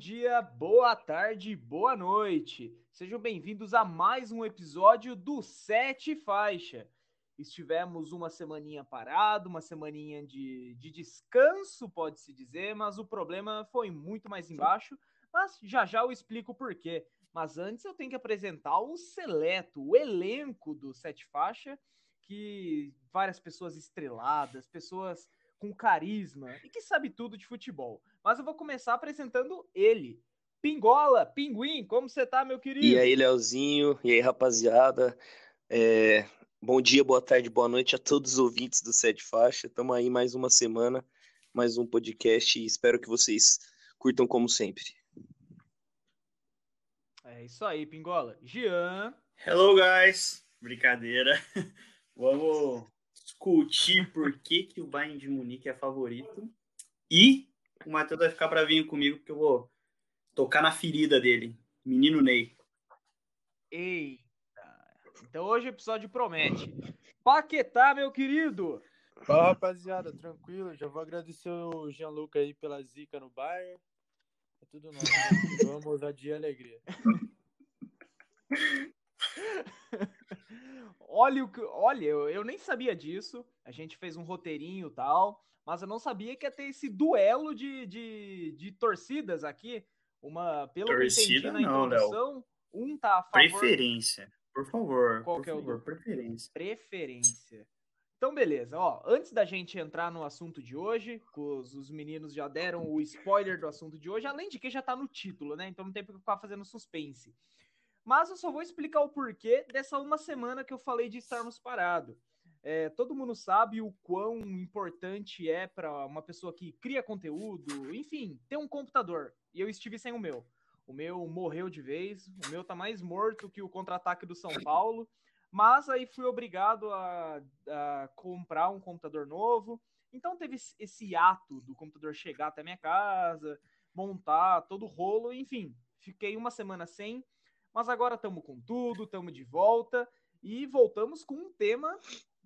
dia, boa tarde, boa noite. Sejam bem-vindos a mais um episódio do Sete Faixa. Estivemos uma semaninha parado, uma semaninha de, de descanso, pode-se dizer, mas o problema foi muito mais embaixo. Mas já já eu explico o porquê. Mas antes eu tenho que apresentar o seleto, o elenco do Sete Faixa, que várias pessoas estreladas, pessoas com carisma e que sabe tudo de futebol. Mas eu vou começar apresentando ele. Pingola, Pinguim, como você tá, meu querido? E aí, Leozinho, e aí, rapaziada. É... Bom dia, boa tarde, boa noite a todos os ouvintes do Sete Faixa. Estamos aí mais uma semana, mais um podcast e espero que vocês curtam como sempre. É isso aí, Pingola. Jean. Hello, guys. Brincadeira. Vamos discutir por que, que o Bayern de Munique é favorito. E o Matheus vai ficar bravinho comigo, porque eu vou tocar na ferida dele. Menino Ney. Eita. Então hoje o episódio promete. Paquetá, meu querido. Fala, rapaziada. Tranquilo. Já vou agradecer o Gianluca aí pela zica no Bayern. É tudo nosso. Vamos, ousadia e alegria. olha, o que, olha eu, eu nem sabia disso. A gente fez um roteirinho e tal, mas eu não sabia que ia ter esse duelo de, de, de torcidas aqui. Uma, pelo Torcida, que eu entendi na não, introdução, um tá a favor... Preferência. Por favor. Qual por que é o favor, preferência. Preferência. Então, beleza. Ó, antes da gente entrar no assunto de hoje, os, os meninos já deram o spoiler do assunto de hoje, além de que já tá no título, né? Então não tem pra ficar fazendo suspense. Mas eu só vou explicar o porquê dessa uma semana que eu falei de estarmos parados. É, todo mundo sabe o quão importante é para uma pessoa que cria conteúdo, enfim, ter um computador. E eu estive sem o meu. O meu morreu de vez, o meu tá mais morto que o contra-ataque do São Paulo. Mas aí fui obrigado a, a comprar um computador novo. Então teve esse- ato do computador chegar até minha casa, montar todo o rolo, enfim. Fiquei uma semana sem, mas agora estamos com tudo, estamos de volta e voltamos com um tema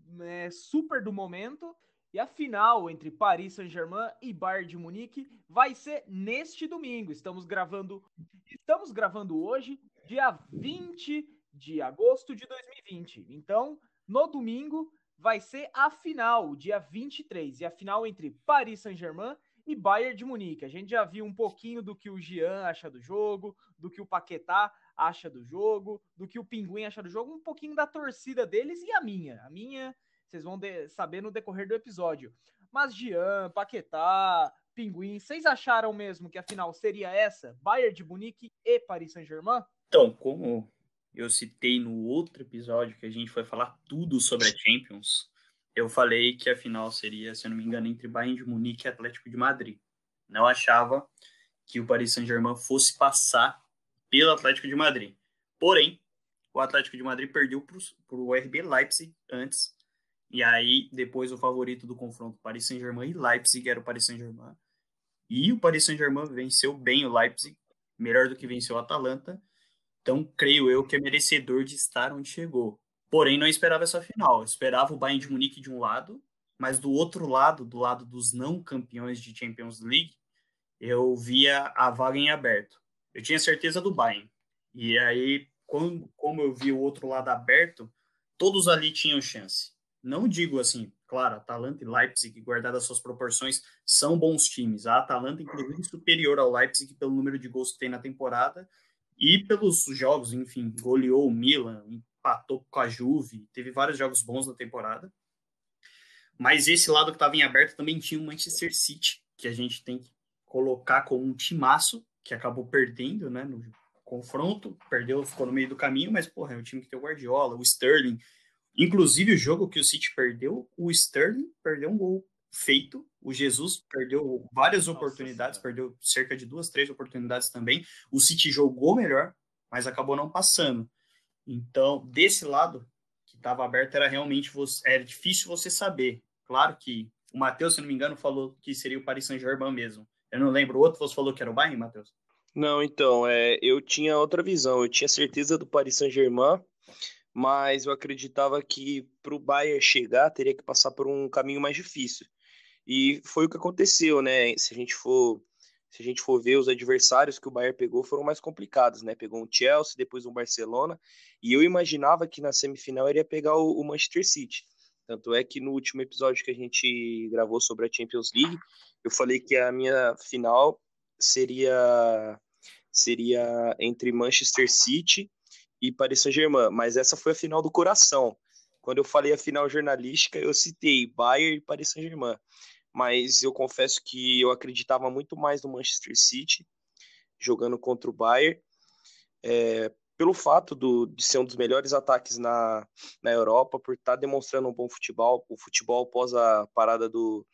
né, super do momento. E a final entre Paris Saint-Germain e Bayern de Munique vai ser neste domingo. Estamos gravando, estamos gravando hoje, dia 20 de agosto de 2020. Então, no domingo vai ser a final, dia 23, e a final entre Paris Saint-Germain e Bayern de Munique. A gente já viu um pouquinho do que o Jean acha do jogo, do que o Paquetá acha do jogo, do que o Pinguim acha do jogo, um pouquinho da torcida deles e a minha. A minha, vocês vão saber no decorrer do episódio. Mas Jean, Paquetá, Pinguim, vocês acharam mesmo que a final seria essa? Bayern de Munique e Paris Saint-Germain? Então, como eu citei no outro episódio que a gente foi falar tudo sobre a Champions, eu falei que a final seria, se eu não me engano, entre Bayern de Munique e Atlético de Madrid. Não achava que o Paris Saint-Germain fosse passar pelo Atlético de Madrid. Porém, o Atlético de Madrid perdeu para o RB Leipzig antes. E aí, depois, o favorito do confronto, Paris Saint-Germain e Leipzig, era o Paris Saint-Germain. E o Paris Saint-Germain venceu bem o Leipzig, melhor do que venceu o Atalanta. Então, creio eu que é merecedor de estar onde chegou. Porém, não esperava essa final. Eu esperava o Bayern de Munique de um lado, mas do outro lado, do lado dos não campeões de Champions League, eu via a vaga em aberto. Eu tinha certeza do Bayern. E aí, como eu vi o outro lado aberto, todos ali tinham chance. Não digo assim, claro, Atalanta e Leipzig, guardadas suas proporções, são bons times. A Atalanta, inclusive, superior ao Leipzig pelo número de gols que tem na temporada e pelos jogos, enfim, goleou o Milan, empatou com a Juve, teve vários jogos bons na temporada. Mas esse lado que estava em aberto também tinha o Manchester City, que a gente tem que colocar como um timaço, que acabou perdendo, né, no confronto, perdeu, ficou no meio do caminho, mas, porra, é um time que tem o Guardiola, o Sterling. Inclusive, o jogo que o City perdeu, o Sterling perdeu um gol feito, o Jesus perdeu várias Nossa oportunidades, Senhora. perdeu cerca de duas, três oportunidades também. O City jogou melhor, mas acabou não passando. Então, desse lado que estava aberto, era realmente você, era difícil você saber. Claro que o Matheus, se não me engano, falou que seria o Paris Saint-Germain mesmo. Eu não lembro, o outro você falou que era o Bayern, Matheus? Não, então, é, eu tinha outra visão. Eu tinha certeza do Paris Saint-Germain, mas eu acreditava que para o Bayern chegar teria que passar por um caminho mais difícil. E foi o que aconteceu, né? Se a gente for se a gente for ver os adversários que o Bayern pegou foram mais complicados, né? Pegou um Chelsea, depois um Barcelona, e eu imaginava que na semifinal iria pegar o, o Manchester City. Tanto é que no último episódio que a gente gravou sobre a Champions League, eu falei que a minha final seria seria entre Manchester City e Paris Saint-Germain, mas essa foi a final do coração. Quando eu falei a final jornalística, eu citei Bayern e Paris Saint-Germain mas eu confesso que eu acreditava muito mais no Manchester City jogando contra o Bayern, é, pelo fato do, de ser um dos melhores ataques na, na Europa, por estar tá demonstrando um bom futebol, o futebol após a parada do,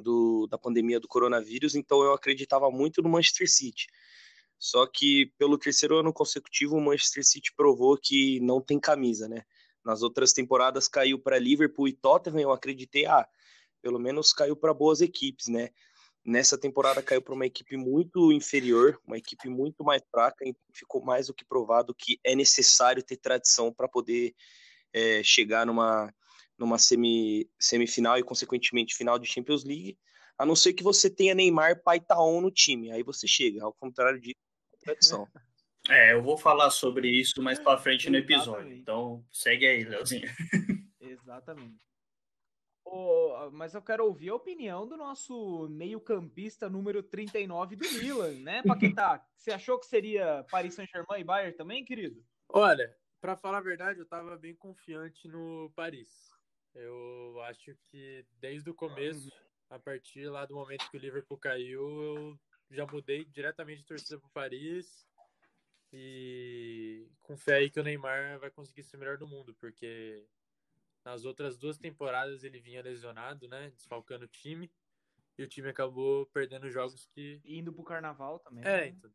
do, da pandemia do coronavírus, então eu acreditava muito no Manchester City. Só que pelo terceiro ano consecutivo, o Manchester City provou que não tem camisa, né? Nas outras temporadas caiu para Liverpool e Tottenham, eu acreditei, ah, pelo menos caiu para boas equipes, né? Nessa temporada caiu para uma equipe muito inferior, uma equipe muito mais fraca, e ficou mais do que provado que é necessário ter tradição para poder é, chegar numa, numa semi, semifinal e, consequentemente, final de Champions League, a não ser que você tenha Neymar, Pai Taon no time, aí você chega, ao contrário de tradição. É, eu vou falar sobre isso mais para frente no episódio, então segue aí, Leozinho. Exatamente. Oh, mas eu quero ouvir a opinião do nosso meio-campista número 39 do Milan, né, Paquetá? Você achou que seria Paris Saint-Germain e Bayern também, querido? Olha, para falar a verdade, eu estava bem confiante no Paris. Eu acho que desde o começo, a partir lá do momento que o Liverpool caiu, eu já mudei diretamente de torcida para Paris e com fé aí que o Neymar vai conseguir ser o melhor do mundo, porque nas outras duas temporadas ele vinha lesionado, né? Desfalcando o time. E o time acabou perdendo jogos que. Indo pro carnaval também. É, né? então.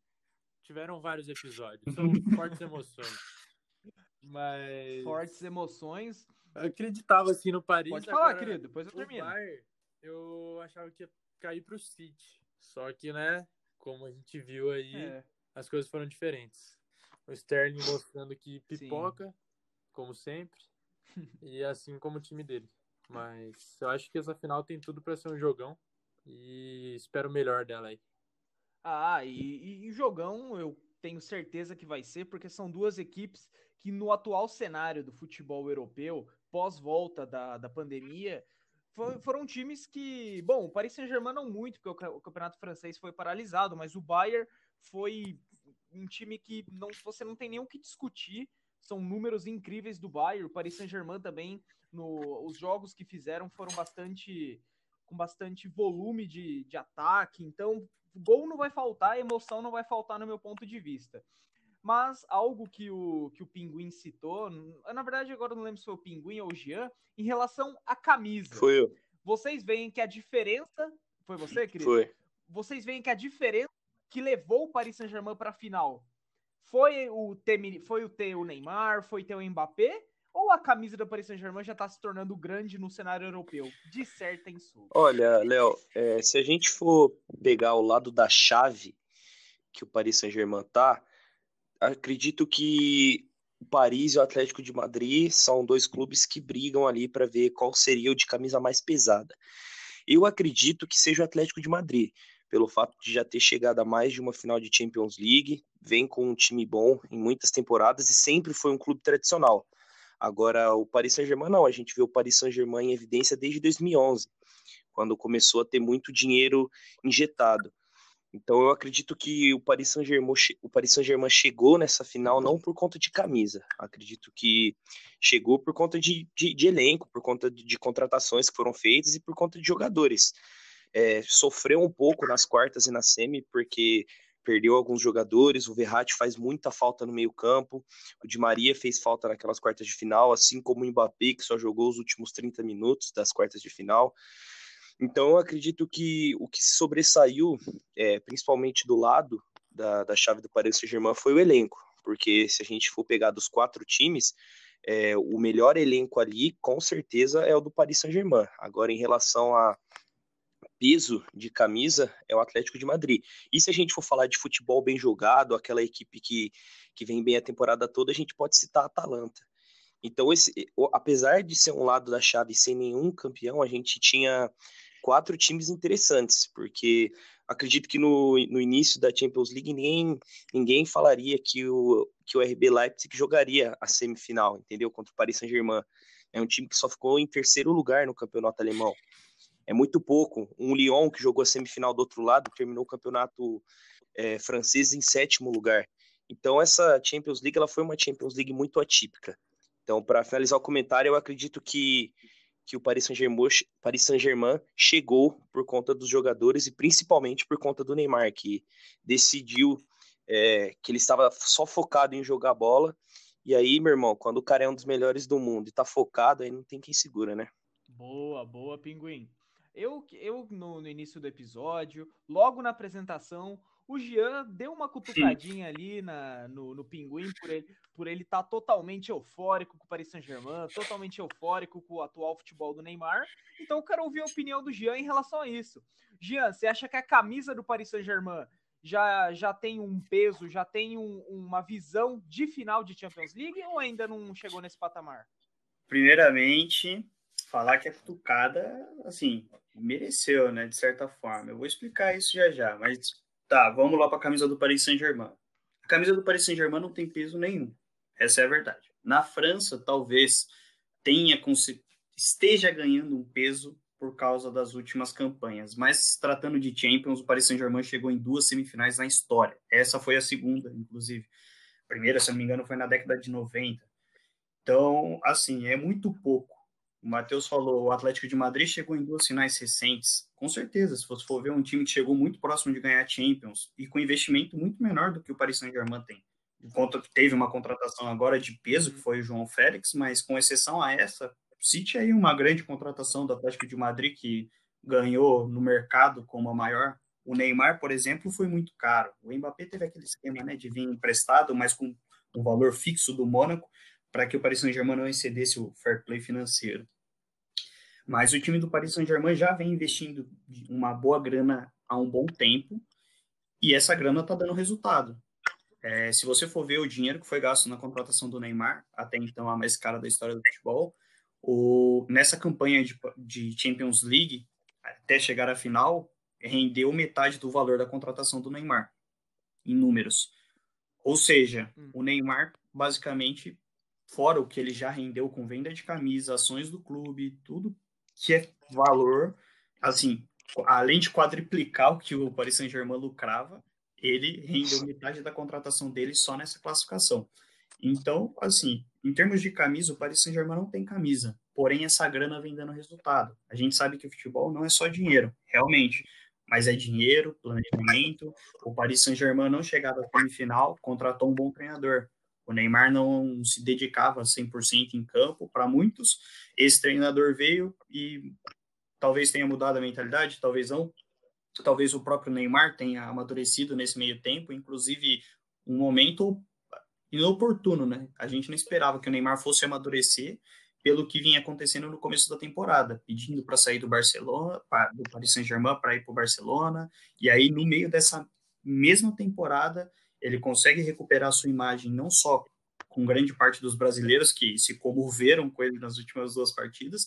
Tiveram vários episódios. São fortes emoções. Mas. Fortes emoções. Eu acreditava assim no Paris. Pode falar, querido, depois eu termino. Bayern, eu achava que ia cair pro City. Só que, né, como a gente viu aí, é. as coisas foram diferentes. O Sterling mostrando que pipoca, Sim. como sempre e assim como o time dele. Mas eu acho que essa final tem tudo para ser um jogão e espero o melhor dela aí. Ah, e, e jogão eu tenho certeza que vai ser, porque são duas equipes que no atual cenário do futebol europeu, pós-volta da, da pandemia, for, foram times que, bom, o Paris Saint-Germain não muito, porque o, o, campeonato francês foi paralisado, mas o Bayern foi um time que não, você não tem nem o que discutir são números incríveis do Bayern. O Paris Saint-Germain também, no, os jogos que fizeram foram bastante com bastante volume de, de ataque. Então, gol não vai faltar, emoção não vai faltar no meu ponto de vista. Mas algo que o, que o Pinguim citou, na verdade agora não lembro se foi o Pinguim ou o Jean, em relação à camisa. Foi eu. Vocês veem que a diferença. Foi você, querido? Foi. Vocês veem que a diferença que levou o Paris Saint-Germain para a final foi o ter, foi o ter o Neymar, foi ter o Mbappé? Ou a camisa do Paris Saint-Germain já está se tornando grande no cenário europeu? Dissertem sobre. Olha, Léo, é, se a gente for pegar o lado da chave que o Paris Saint-Germain tá, acredito que o Paris e o Atlético de Madrid são dois clubes que brigam ali para ver qual seria o de camisa mais pesada. Eu acredito que seja o Atlético de Madrid, pelo fato de já ter chegado a mais de uma final de Champions League, vem com um time bom em muitas temporadas e sempre foi um clube tradicional. Agora, o Paris Saint-Germain não, a gente vê o Paris Saint-Germain em evidência desde 2011, quando começou a ter muito dinheiro injetado. Então eu acredito que o Paris Saint-Germain o Paris Saint-Germain chegou nessa final não por conta de camisa. Acredito que chegou por conta de, de, de elenco, por conta de, de, contratações que foram feitas e por conta de jogadores é, sofreu um pouco nas quartas e na semi, porque perdeu alguns jogadores, o Verratti faz muita falta no meio campo, o Di Maria fez falta naquelas quartas de final, assim como o Mbappé, que só jogou os últimos 30 minutos das quartas de final. Então eu acredito que o que se sobressaiu, é, principalmente do lado da, da chave do Paris Saint-Germain, foi o elenco, porque se a gente for pegar dos quatro times, é, o melhor elenco ali, com certeza, é o do Paris Saint-Germain. Agora, em relação a peso de camisa é o Atlético de Madrid. E se a gente for falar de futebol bem jogado, aquela equipe que, que vem bem a temporada toda, a gente pode citar a Atalanta. Então, esse, apesar de ser um lado da chave sem nenhum campeão, a gente tinha quatro times interessantes, porque acredito que no, no início da Champions League ninguém, ninguém falaria que o, que o RB Leipzig jogaria a semifinal, entendeu? Contra o Paris Saint-Germain. É um time que só ficou em terceiro lugar no campeonato alemão. É muito pouco. Um Lyon que jogou a semifinal do outro lado terminou o campeonato é, francês em sétimo lugar. Então essa Champions League ela foi uma Champions League muito atípica. Então para finalizar o comentário, eu acredito que que o Paris Saint-Germain Paris Saint-Germain chegou por conta dos jogadores e principalmente por conta do Neymar, que decidiu é, que ele estava só focado em jogar bola. E aí, meu irmão, quando o cara é um dos melhores do mundo e tá focado, aí não tem quem segura, né? Boa, boa, Pinguim. Eu, eu no, no início do episódio, logo na apresentação, o Jean deu uma cutucadinha ali na, no, no Pinguim por ele por ele estar tá totalmente eufórico com o Paris Saint-Germain, totalmente eufórico com o atual futebol do Neymar. Então eu quero ouvir a opinião do Jean em relação a isso. Jean, você acha que a camisa do Paris Saint-Germain já, já tem um peso, já tem um, uma visão de final de Champions League ou ainda não chegou nesse patamar? Primeiramente, falar que a cutucada, assim, mereceu, né, de certa forma. Eu vou explicar isso já já, mas Tá, vamos lá para a camisa do Paris Saint-Germain. A camisa do Paris Saint-Germain não tem peso nenhum. Essa é a verdade. Na França, talvez tenha esteja ganhando um peso por causa das últimas campanhas. Mas tratando de Champions, o Paris Saint-Germain chegou em duas semifinais na história. Essa foi a segunda, inclusive. A primeira, se não me engano, foi na década de 90. Então, assim, é muito pouco. O Matheus falou, o Atlético de Madrid chegou em duas finais recentes. Com certeza, se você for ver um time que chegou muito próximo de ganhar Champions e com investimento muito menor do que o Paris Saint-Germain tem. Enquanto teve uma contratação agora de peso, que foi o João Félix, mas com exceção a essa, cite aí uma grande contratação do Atlético de Madrid que ganhou no mercado como a maior. O Neymar, por exemplo, foi muito caro. O Mbappé teve aquele esquema né, de vir emprestado, mas com um valor fixo do Mônaco para que o Paris Saint-Germain não excedesse o fair play financeiro. Mas o time do Paris Saint-Germain já vem investindo uma boa grana há um bom tempo e essa grana está dando resultado. É, se você for ver o dinheiro que foi gasto na contratação do Neymar, até então a mais cara da história do futebol, o, nessa campanha de, de Champions League, até chegar à final, rendeu metade do valor da contratação do Neymar, em números. Ou seja, hum. o Neymar basicamente fora o que ele já rendeu com venda de camisa, ações do clube, tudo que é valor, assim, além de quadriplicar o que o Paris Saint-Germain lucrava, ele rendeu metade da contratação dele só nessa classificação. Então, assim, em termos de camisa, o Paris Saint-Germain não tem camisa, porém essa grana vem dando resultado. A gente sabe que o futebol não é só dinheiro, realmente, mas é dinheiro, planejamento. O Paris Saint-Germain não chegava à semifinal, contratou um bom treinador. O Neymar não se dedicava 100% em campo. Para muitos, esse treinador veio e talvez tenha mudado a mentalidade, talvez não. Talvez o próprio Neymar tenha amadurecido nesse meio tempo, inclusive um momento inoportuno, né? A gente não esperava que o Neymar fosse amadurecer pelo que vinha acontecendo no começo da temporada, pedindo para sair do Barcelona, do Paris Saint-Germain para ir para o Barcelona, e aí no meio dessa mesma temporada ele consegue recuperar sua imagem não só com grande parte dos brasileiros que se comoveram com ele nas últimas duas partidas,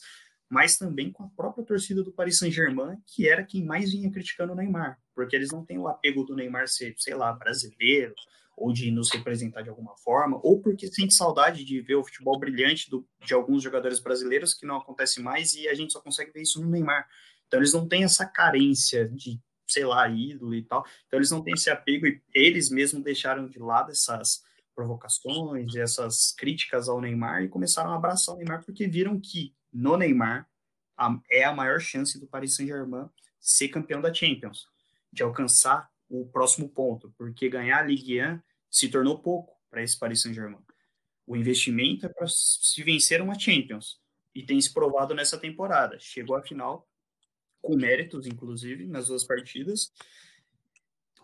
mas também com a própria torcida do Paris Saint-Germain, que era quem mais vinha criticando o Neymar, porque eles não têm o apego do Neymar ser, sei lá, brasileiro, ou de nos representar de alguma forma, ou porque sente saudade de ver o futebol brilhante do, de alguns jogadores brasileiros, que não acontece mais, e a gente só consegue ver isso no Neymar. Então eles não têm essa carência de sei lá, ídolo e tal. Então eles não têm esse apego e eles mesmos deixaram de lado essas provocações e essas críticas ao Neymar e começaram a abraçar o Neymar porque viram que no Neymar a, é a maior chance do Paris Saint-Germain ser campeão da Champions, de alcançar o próximo ponto, porque ganhar a Ligue 1 se tornou pouco para esse Paris Saint-Germain. O investimento é para se vencer uma Champions e tem se provado nessa temporada. Chegou à final, com méritos, inclusive, nas duas partidas.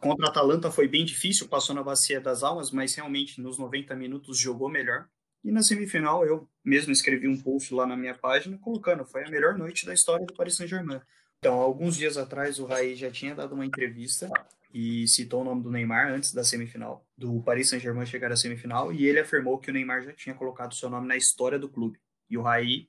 Contra a Atalanta foi bem difícil, passou na bacia das almas, mas realmente nos 90 minutos jogou melhor. E na semifinal eu mesmo escrevi um post lá na minha página colocando, foi a melhor noite da história do Paris Saint-Germain. Então, alguns dias atrás o Raí já tinha dado uma entrevista e citou o nome do Neymar antes da semifinal, do Paris Saint-Germain chegar à semifinal, e ele afirmou que o Neymar já tinha colocado seu nome na história do clube. E o Raí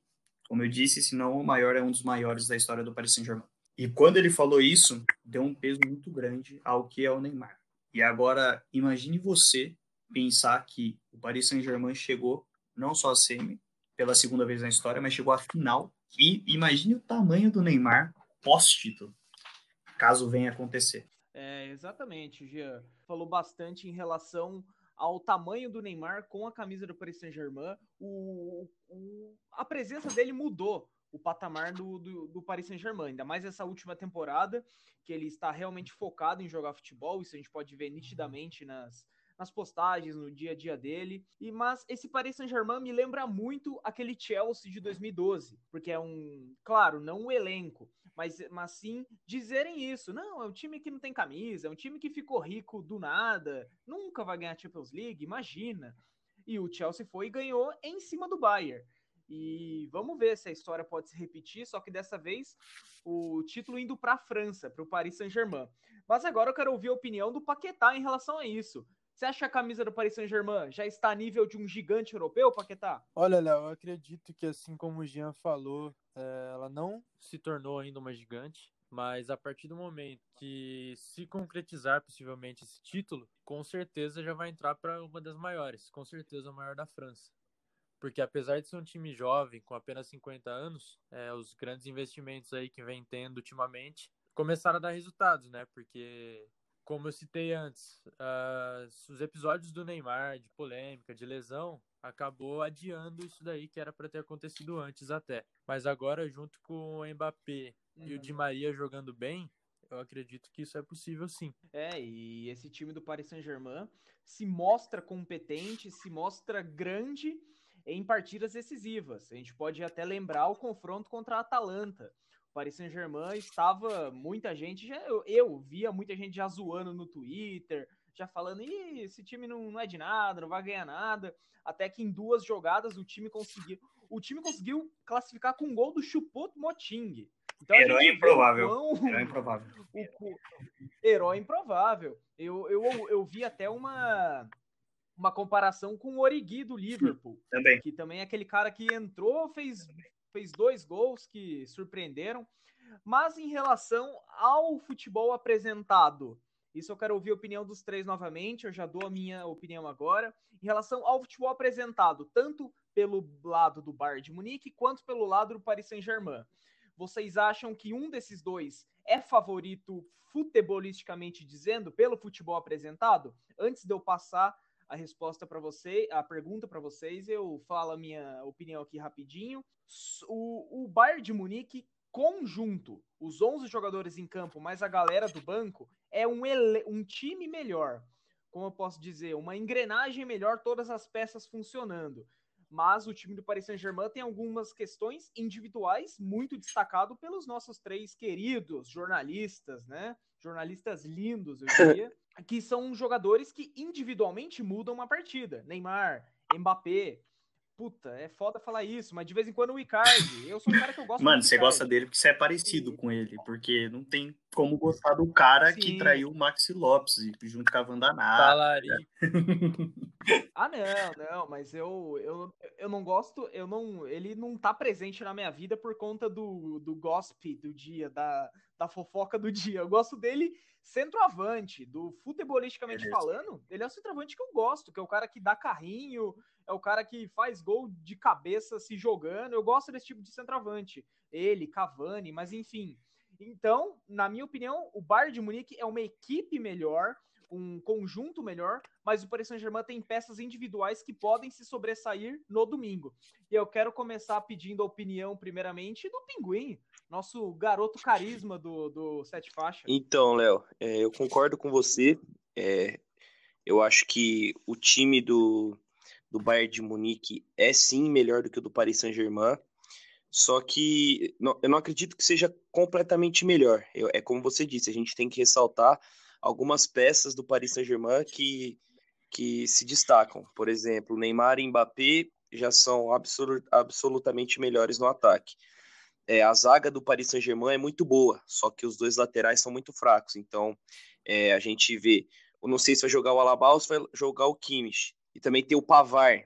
como eu disse, se não o maior, é um dos maiores da história do Paris Saint-Germain. E quando ele falou isso, deu um peso muito grande ao que é o Neymar. E agora, imagine você pensar que o Paris Saint-Germain chegou não só a semi, pela segunda vez na história, mas chegou à final. E imagine o tamanho do Neymar pós-título, caso venha acontecer. É, exatamente, Jean. Falou bastante em relação ao tamanho do Neymar com a camisa do Paris Saint-Germain. O, o, a presença dele mudou o patamar do, do, do Paris Saint-Germain, ainda mais essa última temporada, que ele está realmente focado em jogar futebol, isso a gente pode ver nitidamente nas, nas postagens, no dia a dia dele. E mas esse Paris Saint-Germain me lembra muito aquele Chelsea de 2012, porque é um, claro, não o elenco, mas, mas sim dizerem isso. Não, é um time que não tem camisa, é um time que ficou rico do nada, nunca vai ganhar Champions League, imagina. E o Chelsea foi e ganhou em cima do Bayern. E vamos ver se a história pode se repetir, só que dessa vez o título indo para a França, para o Paris Saint-Germain. Mas agora eu quero ouvir a opinião do Paquetá em relação a isso. Você acha que a camisa do Paris Saint-Germain já está a nível de um gigante europeu, Paquetá? Olha, Léo, eu acredito que assim como o Jean falou, é, ela não se tornou ainda uma gigante, mas a partir do momento que se concretizar possivelmente esse título, com certeza já vai entrar para uma das maiores, com certeza a maior da França porque apesar de ser um time jovem, com apenas 50 anos, é, os grandes investimentos aí que vem tendo ultimamente começaram a dar resultados, né? Porque, como eu citei antes, uh, os episódios do Neymar, de polêmica, de lesão, acabou adiando isso daí que era para ter acontecido antes até. Mas agora, junto com o Mbappé uhum. e o Di uhum. Maria jogando bem, eu acredito que isso é possível sim. É, e esse time do Paris Saint-Germain se mostra competente, se mostra grande em partidas decisivas. A gente pode até lembrar o confronto contra a Atalanta. Paris Saint-Germain estava muita gente, já, eu, eu, via muita gente já zoando no Twitter, já falando, Ih, esse time não, não é de nada, não vai ganhar nada. Até que em duas jogadas o time conseguiu. O time conseguiu classificar com um gol do Chupot Moting. Então, herói improvável. Quão... Herói improvável. O, herói improvável. Eu, eu, eu vi até uma, uma comparação com o Origi do Liverpool. Também. Que também é aquele cara que entrou, fez, fez dois gols que surpreenderam. Mas em relação ao futebol apresentado, isso eu quero ouvir a opinião dos três novamente, eu já dou a minha opinião agora. Em relação ao futebol apresentado, tanto pelo lado do Bayern de Munique quanto pelo lado do Paris Saint-Germain. Vocês acham que um desses dois é favorito futebolisticamente dizendo, pelo futebol apresentado? Antes de eu passar a resposta para você, a pergunta para vocês, eu falo a minha opinião aqui rapidinho. O, o Bayern de Munique conjunto, os 11 jogadores em campo, mais a galera do banco, é um, ele, um time melhor. Como eu posso dizer, uma engrenagem melhor, todas as peças funcionando. Mas o time do Paris Saint-Germain tem algumas questões individuais muito destacado pelos nossos três queridos jornalistas, né? Jornalistas lindos, eu diria que são jogadores que individualmente mudam uma partida. Neymar, Mbappé. Puta, é foda falar isso, mas de vez em quando o Icardi. Eu sou um cara que eu gosto Mano, você gosta dele porque você é parecido com ele, porque não tem como gostar do cara Sim. que traiu o Maxi Lopes junto com a Vandanara. Talari. ah, não, não, mas eu, eu, eu não gosto, eu não, ele não tá presente na minha vida por conta do, do gossip do dia, da, da fofoca do dia. Eu gosto dele centroavante, do futebolisticamente falando, ele é o centroavante que eu gosto, que é o cara que dá carrinho, é o cara que faz gol de cabeça se jogando. Eu gosto desse tipo de centroavante. Ele, Cavani, mas enfim. Então, na minha opinião, o Bayern de Munique é uma equipe melhor, um conjunto melhor, mas o Paris Saint-Germain tem peças individuais que podem se sobressair no domingo. E eu quero começar pedindo a opinião, primeiramente, do Pinguim nosso garoto carisma do, do Sete Faixa. Então, Léo, é, eu concordo com você. É, eu acho que o time do, do Bayern de Munique é sim melhor do que o do Paris Saint-Germain. Só que não, eu não acredito que seja completamente melhor. Eu, é como você disse, a gente tem que ressaltar algumas peças do Paris Saint-Germain que, que se destacam. Por exemplo, Neymar e Mbappé já são absolut, absolutamente melhores no ataque é, a zaga do Paris Saint-Germain é muito boa, só que os dois laterais são muito fracos. Então, é, a gente vê, eu não sei se vai jogar o Alaba ou se vai jogar o Kimmich. E também tem o Pavar,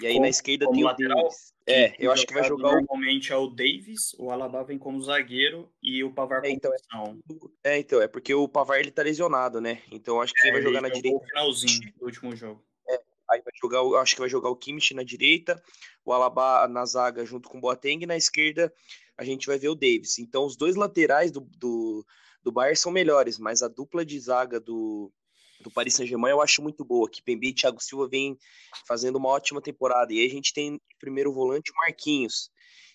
E aí como, na esquerda tem lateral, o Davis. É, eu acho que vai jogar normalmente é o Davis, o Alaba vem como zagueiro e o Pavar é, então, é, é, então, é porque o Pavar ele tá lesionado, né? Então acho que quem é, vai jogar na direita. No finalzinho do último jogo. É, aí vai jogar, acho que vai jogar o Kimmich na direita, o Alaba na zaga junto com o Boateng e na esquerda a gente vai ver o Davis. Então os dois laterais do, do, do Bayern são melhores, mas a dupla de zaga do, do Paris Saint-Germain eu acho muito boa. Que Pembe e Thiago Silva vem fazendo uma ótima temporada. E aí a gente tem primeiro volante Marquinhos.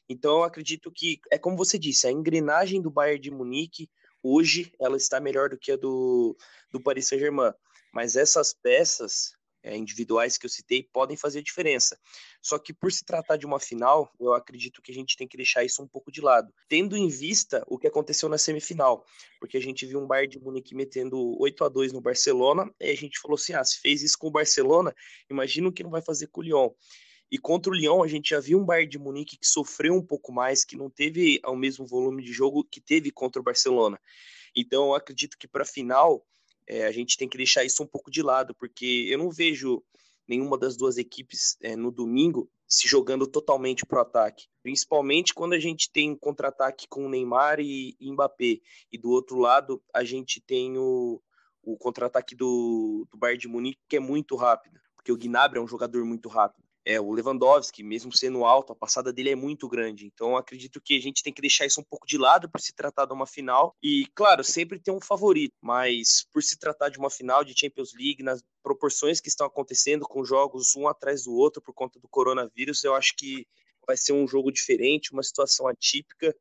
Então eu acredito que é como você disse, a engrenagem do Bayern de Munique hoje ela está melhor do que a do, do Paris Saint-Germain. Mas essas peças é, individuais que eu citei podem fazer diferença. Só que por se tratar de uma final, eu acredito que a gente tem que deixar isso um pouco de lado, tendo em vista o que aconteceu na semifinal, porque a gente viu um Bayern de Munique metendo 8 a 2 no Barcelona, e a gente falou assim: ah, se fez isso com o Barcelona, imagina o que não vai fazer com o Lyon. E contra o Lyon, a gente já viu um Bayern de Munique que sofreu um pouco mais, que não teve o mesmo volume de jogo que teve contra o Barcelona. Então, eu acredito que para a final, é, a gente tem que deixar isso um pouco de lado, porque eu não vejo nenhuma das duas equipes é, no domingo se jogando totalmente pro ataque. Principalmente quando a gente tem um contra-ataque com Neymar e, e Mbappé. E do outro lado, a gente tem o, o contra-ataque do, do Bayern de Munique, que é muito rápido. Porque o Gnabry é um jogador muito rápido é, o Lewandowski, mesmo sendo alto, a passada dele é muito grande. Então, acredito que a gente tem que deixar isso um pouco de lado por se tratar de uma final. E, claro, sempre tem um favorito, mas por se tratar de uma final de Champions League, nas proporções que estão acontecendo, com jogos um atrás do outro por conta do coronavírus, eu acho que vai ser um jogo diferente, uma situação atípica,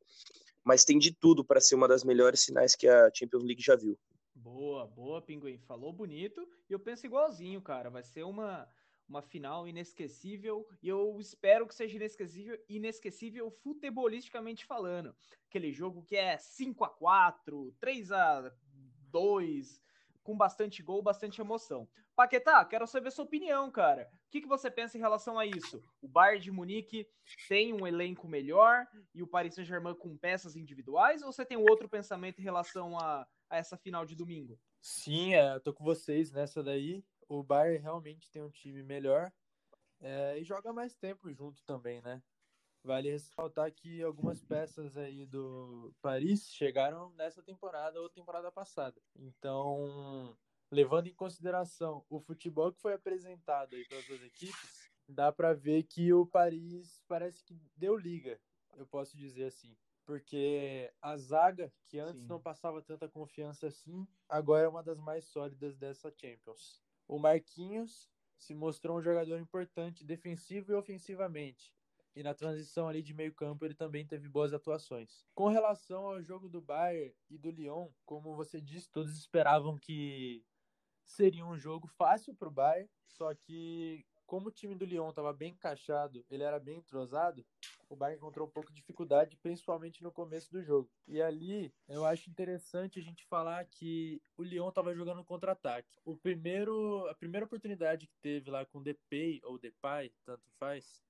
mas tem de tudo para ser uma das melhores finais que a Champions League já viu. Boa, boa, Pinguim. Falou bonito. E eu penso igualzinho, cara. Vai ser uma uma final inesquecível e eu espero que seja inesquecível, inesquecível futebolisticamente falando. Aquele jogo que é 5 a 4, 3 a 2, com bastante gol, bastante emoção. Paquetá, quero saber sua opinião, cara. O que, que você pensa em relação a isso? O Bayern de Munique tem um elenco melhor e o Paris Saint-Germain com peças individuais ou você tem outro pensamento em relação a, a essa final de domingo? Sim, é, eu tô com vocês nessa daí o Bayern realmente tem um time melhor é, e joga mais tempo junto também, né? Vale ressaltar que algumas peças aí do Paris chegaram nessa temporada ou temporada passada. Então, levando em consideração o futebol que foi apresentado aí pelas duas equipes, dá para ver que o Paris parece que deu liga, eu posso dizer assim. Porque a zaga, que antes Sim. não passava tanta confiança assim, agora é uma das mais sólidas dessa Champions. O Marquinhos se mostrou um jogador importante defensivo e ofensivamente. E na transição ali de meio campo ele também teve boas atuações. Com relação ao jogo do Bayern e do Lyon, como você disse, todos esperavam que seria um jogo fácil para o Bayern, só que como o time do Lyon estava bem encaixado, ele era bem entrosado, o Bayern encontrou um pouco de dificuldade, principalmente no começo do jogo. E ali, eu acho interessante a gente falar que o Lyon estava jogando contra-ataque. O primeiro, a primeira oportunidade que teve lá com o Depay ou Depay, tanto faz,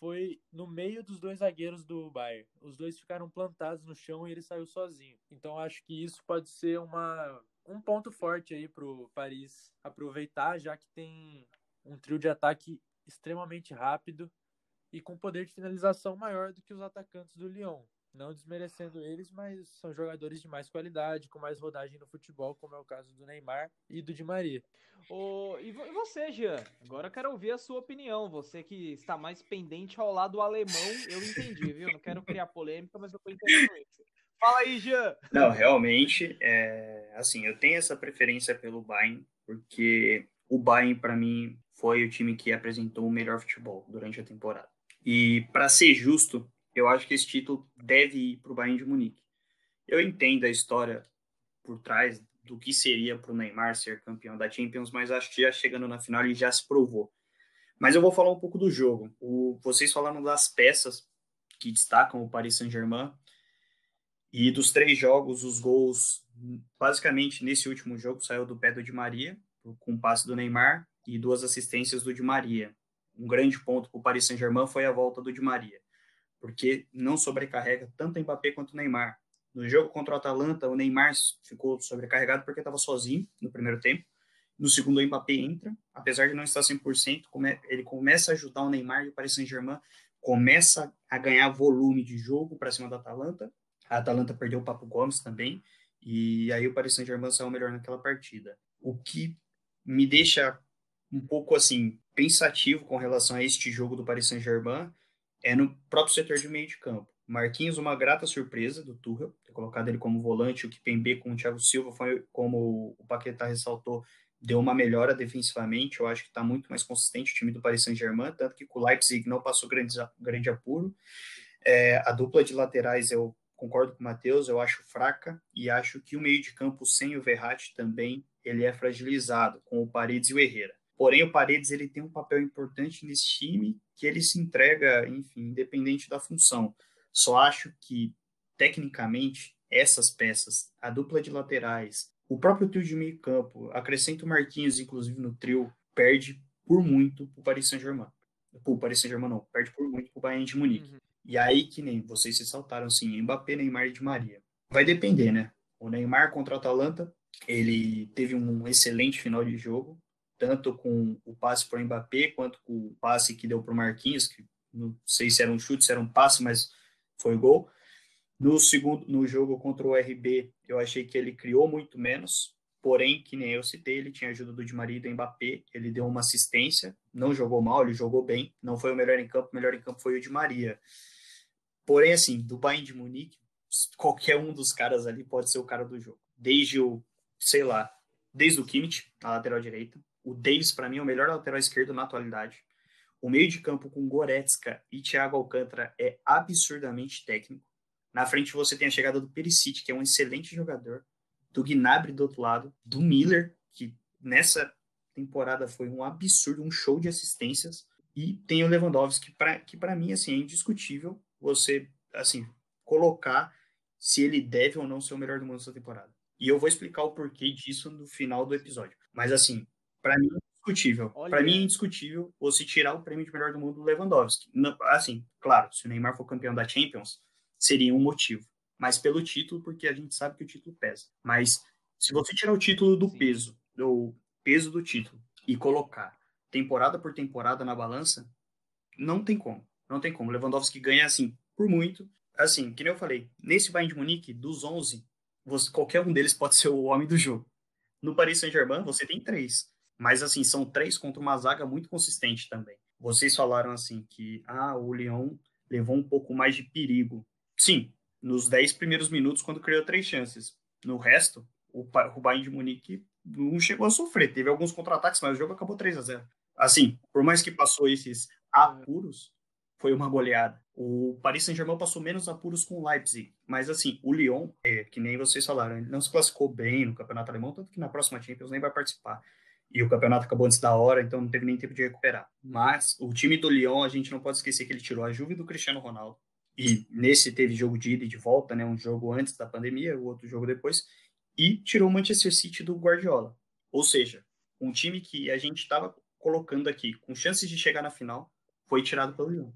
foi no meio dos dois zagueiros do Bayern. Os dois ficaram plantados no chão e ele saiu sozinho. Então acho que isso pode ser uma um ponto forte aí pro Paris aproveitar, já que tem um trio de ataque extremamente rápido e com poder de finalização maior do que os atacantes do Lyon. Não desmerecendo eles, mas são jogadores de mais qualidade, com mais rodagem no futebol, como é o caso do Neymar e do Di Maria. Oh, e você, Jean? Agora eu quero ouvir a sua opinião. Você que está mais pendente ao lado alemão, eu entendi, viu? Não quero criar polêmica, mas eu tô entendendo isso. Fala aí, Jean! Não, realmente, é, assim, eu tenho essa preferência pelo Bayern, porque o Bayern, para mim, foi o time que apresentou o melhor futebol durante a temporada. E, para ser justo, eu acho que esse título deve ir para o Bayern de Munique. Eu entendo a história por trás do que seria para o Neymar ser campeão da Champions, mas acho que já chegando na final ele já se provou. Mas eu vou falar um pouco do jogo. O, vocês falaram das peças que destacam o Paris Saint-Germain. E dos três jogos, os gols, basicamente nesse último jogo, saiu do pé do Di Maria, com o passe do Neymar, e duas assistências do Di Maria. Um grande ponto para o Paris Saint-Germain foi a volta do Di Maria, porque não sobrecarrega tanto Mbappé quanto Neymar. No jogo contra o Atalanta, o Neymar ficou sobrecarregado porque estava sozinho no primeiro tempo, No segundo, o Mbappé entra, apesar de não estar 100%, ele começa a ajudar o Neymar e o Paris Saint-Germain começa a ganhar volume de jogo para cima da Atalanta. A Atalanta perdeu o Papo Gomes também, e aí o Paris Saint-Germain saiu melhor naquela partida. O que me deixa um pouco assim pensativo com relação a este jogo do Paris Saint-Germain é no próprio setor de meio de campo. Marquinhos, uma grata surpresa do Tuchel, ter colocado ele como volante, o que Pembe com o Thiago Silva foi, como o Paquetá ressaltou, deu uma melhora defensivamente, eu acho que está muito mais consistente o time do Paris Saint-Germain, tanto que com o Leipzig não passou grande, grande apuro. É, a dupla de laterais, eu concordo com o Matheus, eu acho fraca, e acho que o meio de campo sem o Verratti também, ele é fragilizado, com o Paredes e o Herrera. Porém, o Paredes ele tem um papel importante nesse time, que ele se entrega, enfim, independente da função. Só acho que, tecnicamente, essas peças, a dupla de laterais, o próprio trio de meio campo, acrescenta o Marquinhos, inclusive, no trio, perde por muito para o Paris Saint-Germain. O Paris Saint-Germain não, perde por muito para o Bayern de Munique. Uhum. E aí que nem vocês se saltaram, assim, Mbappé, Neymar e Di Maria. Vai depender, né? O Neymar contra o Atalanta, ele teve um excelente final de jogo, tanto com o passe para o Mbappé, quanto com o passe que deu para o Marquinhos, que não sei se era um chute, se era um passe, mas foi gol. No segundo, no jogo contra o RB, eu achei que ele criou muito menos, porém, que nem eu citei, ele tinha ajuda do Di Maria e do Mbappé, ele deu uma assistência, não jogou mal, ele jogou bem, não foi o melhor em campo, o melhor em campo foi o Di Maria. Porém, assim, do Bayern de Munique, qualquer um dos caras ali pode ser o cara do jogo. Desde o, sei lá, desde o Kimmich, na lateral direita. O Davis, para mim, é o melhor lateral esquerdo na atualidade. O meio de campo com Goretzka e Thiago Alcântara é absurdamente técnico. Na frente você tem a chegada do Perisic, que é um excelente jogador, do Gnabry do outro lado, do Miller, que nessa temporada foi um absurdo, um show de assistências, e tem o Lewandowski, que para mim assim, é indiscutível você assim colocar se ele deve ou não ser o melhor do mundo essa temporada. E eu vou explicar o porquê disso no final do episódio. Mas assim, para mim indiscutível. Para mim é indiscutível você tirar o prêmio de melhor do mundo do Lewandowski. assim, claro, se o Neymar for campeão da Champions, seria um motivo. Mas pelo título, porque a gente sabe que o título pesa. Mas se você tirar o título do Sim. peso, do peso do título, e colocar temporada por temporada na balança, não tem como. Não tem como. Lewandowski ganha, assim, por muito. Assim, que nem eu falei, nesse Bayern de Munique, dos 11, você, qualquer um deles pode ser o homem do jogo. No Paris Saint-Germain, você tem três. Mas, assim, são três contra uma zaga muito consistente também. Vocês falaram, assim, que ah, o Lyon levou um pouco mais de perigo. Sim, nos dez primeiros minutos, quando criou três chances. No resto, o, o Bayern de Munique não chegou a sofrer. Teve alguns contra-ataques, mas o jogo acabou 3 a 0 Assim, por mais que passou esses apuros, foi uma goleada. O Paris Saint-Germain passou menos apuros com o Leipzig, mas assim, o Lyon, é, que nem vocês falaram, ele não se classificou bem no campeonato alemão, tanto que na próxima Champions nem vai participar e o campeonato acabou antes da hora, então não teve nem tempo de recuperar. Mas o time do Lyon, a gente não pode esquecer que ele tirou a Juve do Cristiano Ronaldo. E nesse teve jogo de ida e de volta, né? Um jogo antes da pandemia, o outro jogo depois. E tirou o Manchester City do Guardiola. Ou seja, um time que a gente estava colocando aqui com chances de chegar na final foi tirado pelo Lyon.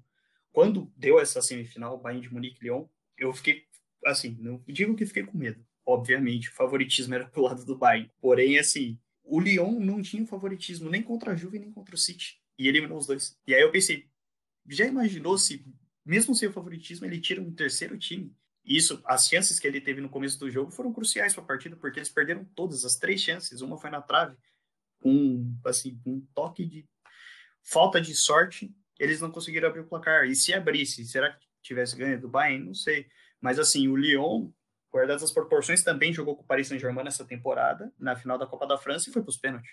Quando deu essa semifinal, Bayern de Munique Lyon, eu fiquei assim, não digo que fiquei com medo. Obviamente, o favoritismo era pro lado do Bayern. Porém, assim, o Lyon não tinha favoritismo nem contra a Juve nem contra o City. E eliminou os dois. E aí eu pensei, já imaginou se, mesmo sem o favoritismo, ele tira um terceiro time? Isso, as chances que ele teve no começo do jogo foram cruciais para a partida, porque eles perderam todas as três chances. Uma foi na trave, com assim, um toque de falta de sorte, eles não conseguiram abrir o placar. E se abrisse, será que tivesse ganho do Bayern? Não sei. Mas assim, o Lyon guardadas as proporções, também jogou com o Paris Saint-Germain nessa temporada, na final da Copa da França, e foi para os pênaltis.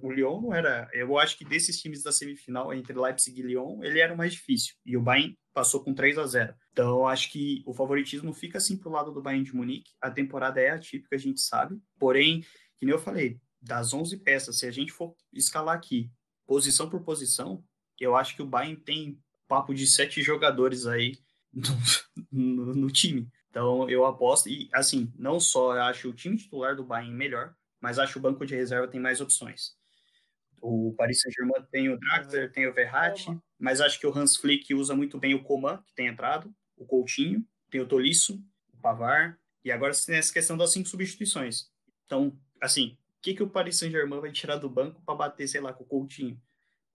O Lyon não era. Eu acho que desses times da semifinal, entre Leipzig e Lyon, ele era o mais difícil. E o Bayern passou com 3 a 0 Então, acho que o favoritismo fica assim para o lado do Bayern de Munique. A temporada é atípica, a gente sabe. Porém, que nem eu falei, das 11 peças, se a gente for escalar aqui, posição por posição, eu acho que o Bayern tem papo de sete jogadores aí no, no, no time. Então eu aposto, e assim, não só acho o time titular do Bayern melhor, mas acho o banco de reserva tem mais opções. O Paris Saint-Germain tem o Draxler, tem o Verratti, mas acho que o Hans Flick usa muito bem o Coman, que tem entrado, o Coutinho, tem o Tolisso, o Pavar, e agora tem essa questão das cinco substituições. Então, assim, que, que o Paris Saint-Germain vai tirar do banco para bater, sei lá, com o Coutinho?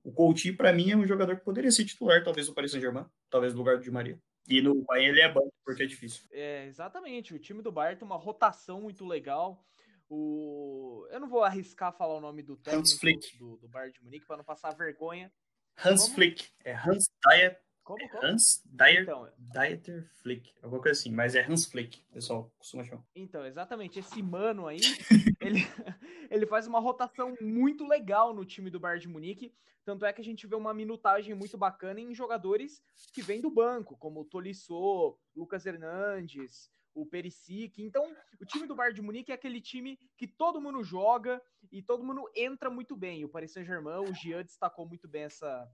O Coutinho, para mim, é um jogador que poderia ser titular, talvez, do Paris Saint-Germain, talvez no lugar do Di Maria. E no Bayern ele é banco, porque é difícil. É, exatamente. O time do Bayern tem uma rotação muito legal. O... Eu não vou arriscar falar o nome do técnico do, do Bayern de Munique para não passar vergonha. Hans Como? Flick. É Hans Dyer como, como? Hans Dyer, então, Dieter Flick, alguma coisa assim, mas é Hans Flick, pessoal costuma chamar. Então, exatamente, esse mano aí, ele, ele faz uma rotação muito legal no time do Bayern de Munique, tanto é que a gente vê uma minutagem muito bacana em jogadores que vêm do banco, como o Tolisso, Lucas Hernandes, o Perisic. Então, o time do Bayern de Munique é aquele time que todo mundo joga e todo mundo entra muito bem. O Paris Saint-Germain, o Jean destacou muito bem essa,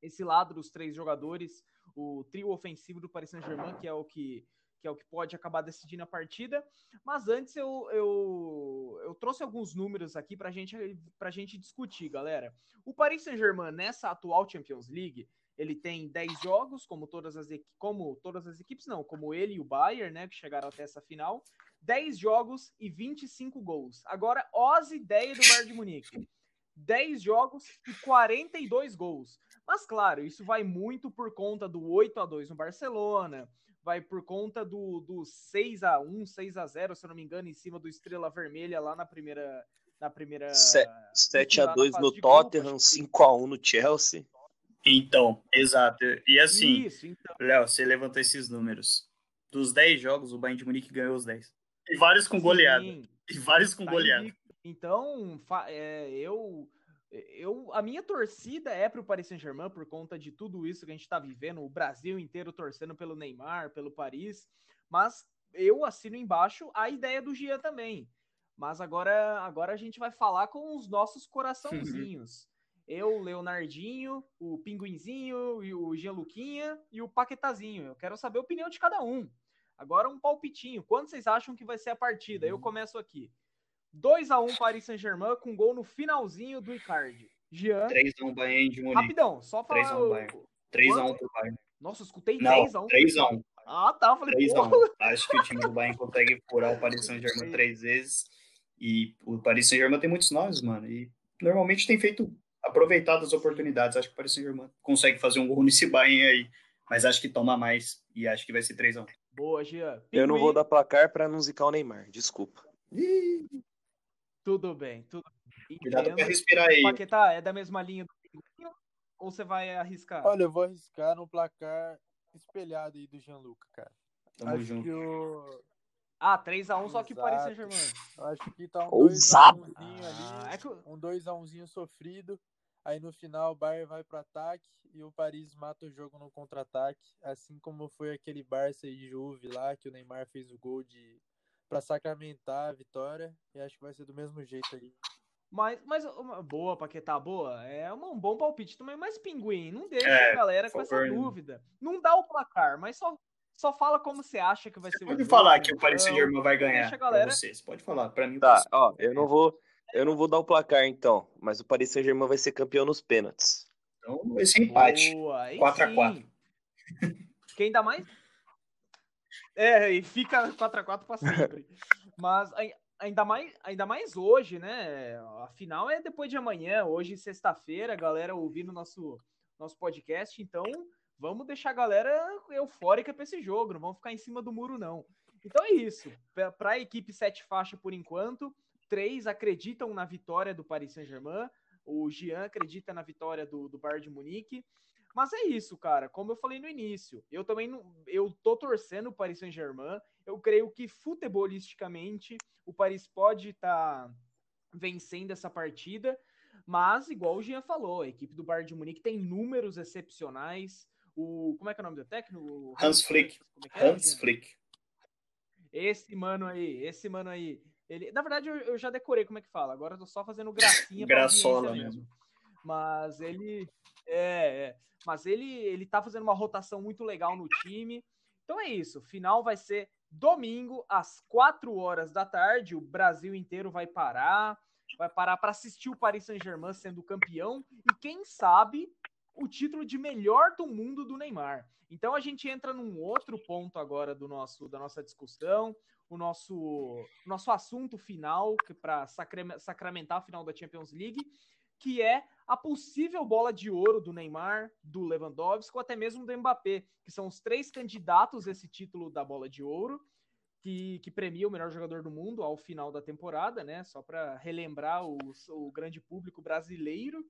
esse lado dos três jogadores, o trio ofensivo do Paris Saint-Germain, que é o que que é o que pode acabar decidindo a partida. Mas antes eu, eu, eu trouxe alguns números aqui para gente, a gente discutir, galera. O Paris Saint-Germain, nessa atual Champions League, ele tem 10 jogos, como todas as como todas as equipes, não, como ele e o Bayern, né, que chegaram até essa final. 10 jogos e 25 gols. Agora, ó as ideias do Bayern de Munique. 10 jogos e 42 gols. Mas claro, isso vai muito por conta do 8 a 2 no Barcelona, vai por conta do, do 6 a 1 6 a 0 se eu não me engano, em cima do Estrela Vermelha lá na primeira. Na primeira 7 a 2 no Tottenham, 5 a 1 no Chelsea. Então, exato. E assim, então. Léo, você levantou esses números. Dos 10 jogos, o Bayern de Munique ganhou os 10. E vários com goleada. E vários com tá goleada. Então, é, eu, eu, a minha torcida é para o Paris Saint-Germain por conta de tudo isso que a gente está vivendo, o Brasil inteiro torcendo pelo Neymar, pelo Paris, mas eu assino embaixo a ideia do Gia também. Mas agora, agora a gente vai falar com os nossos coraçãozinhos. Eu, Leonardinho, o Pinguinzinho, e o Gianluquinha e o Paquetazinho. Eu quero saber a opinião de cada um. Agora um palpitinho. Quanto vocês acham que vai ser a partida? Eu começo aqui. 2x1 Paris Saint-Germain com gol no finalzinho do Icardi. Jean. 3x1 Bayern de Munique. Rapidão, só falar. 3x1 Bayern. 3x1 pro Bayern. Nossa, eu escutei 3x1. 3x1. Ah, tá. Eu falei, 3x1. Acho que o time do Bayern consegue furar o Paris Saint-Germain três vezes. E o Paris Saint-Germain tem muitos nomes, mano. E normalmente tem feito aproveitado as oportunidades. Acho que o Paris Saint-Germain consegue fazer um gol nesse Bayern aí. Mas acho que toma mais. E acho que vai ser 3x1. Boa, Jean. Eu não vou dar placar pra não zicar o Neymar. Desculpa. Tudo bem, tudo bem. Cuidado pra respirar aí. Paquetá, é da mesma linha do ou você vai arriscar? Olha, eu vou arriscar no placar espelhado aí do Gianluca, cara. Tamo Acho junto. Que o... Ah, 3x1 só que Paris Saint-Germain. Acho que tá um 2x1 ali, ah, é que... um 2x1 sofrido. Aí no final o Bayern vai pro ataque e o Paris mata o jogo no contra-ataque, assim como foi aquele Barça e Juve lá que o Neymar fez o gol de para sacramentar a vitória e acho que vai ser do mesmo jeito aí. Mas, mas boa, Paquetá, boa. É um, bom palpite também, mas Pinguim, não deixa é, a galera com essa dúvida. Não dá o placar, mas só, só fala como você acha que vai você ser pode o Pode falar que o Paris Saint-Germain vai ganhar deixa a galera... vocês, pode falar. Para mim, tá, ó, eu não vou eu não vou dar o placar então, mas o Paris Saint-Germain vai ser campeão nos pênaltis. Então ser empate. 4x4. Quem dá mais? É, e fica 4x4 para sempre. Mas ainda mais, ainda mais hoje, né? A final é depois de amanhã, hoje, sexta-feira, galera ouvindo nosso, nosso podcast. Então, vamos deixar a galera eufórica para esse jogo, não vamos ficar em cima do muro, não. Então é isso. Para a equipe sete faixa por enquanto, três acreditam na vitória do Paris Saint-Germain. O Jean acredita na vitória do, do Bayern de Munique. Mas é isso, cara. Como eu falei no início, eu também não, eu tô torcendo o Paris Saint-Germain. Eu creio que futebolisticamente o Paris pode estar tá vencendo essa partida, mas igual o Jean falou, a equipe do Bayern de Munique tem números excepcionais. O como é que é o nome do técnico? Hans Flick. É é, Hans Flick. Esse mano aí, esse mano aí. Ele, na verdade, eu, eu já decorei como é que fala. Agora eu tô só fazendo gracinha. Graçola mesmo. Mas ele. É, é, mas ele, ele tá fazendo uma rotação muito legal no time. Então é isso. Final vai ser domingo, às 4 horas da tarde. O Brasil inteiro vai parar. Vai parar para assistir o Paris Saint-Germain sendo campeão. E quem sabe o título de melhor do mundo do Neymar. Então a gente entra num outro ponto agora do nosso da nossa discussão, o nosso nosso assunto final para sacramentar a final da Champions League, que é a possível bola de ouro do Neymar, do Lewandowski ou até mesmo do Mbappé, que são os três candidatos a esse título da bola de ouro. Que, que, premia o melhor jogador do mundo ao final da temporada, né? Só para relembrar o, o, grande público brasileiro.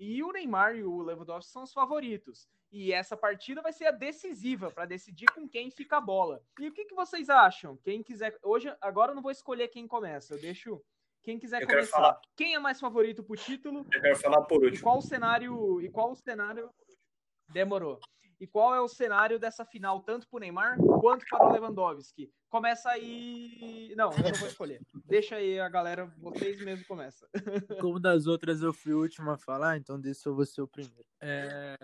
E o Neymar e o Lewandowski são os favoritos. E essa partida vai ser a decisiva para decidir com quem fica a bola. E o que, que vocês acham? Quem quiser. Hoje, agora eu não vou escolher quem começa. Eu deixo quem quiser eu começar. Falar. Quem é mais favorito pro título? Eu quero falar por último. E qual o cenário? E qual o cenário? Demorou. E qual é o cenário dessa final, tanto para o Neymar quanto para o Lewandowski? Começa aí. Não, eu não vou escolher. Deixa aí a galera, vocês mesmo começam. Como das outras eu fui o último a falar, então desse eu vou ser o primeiro. É...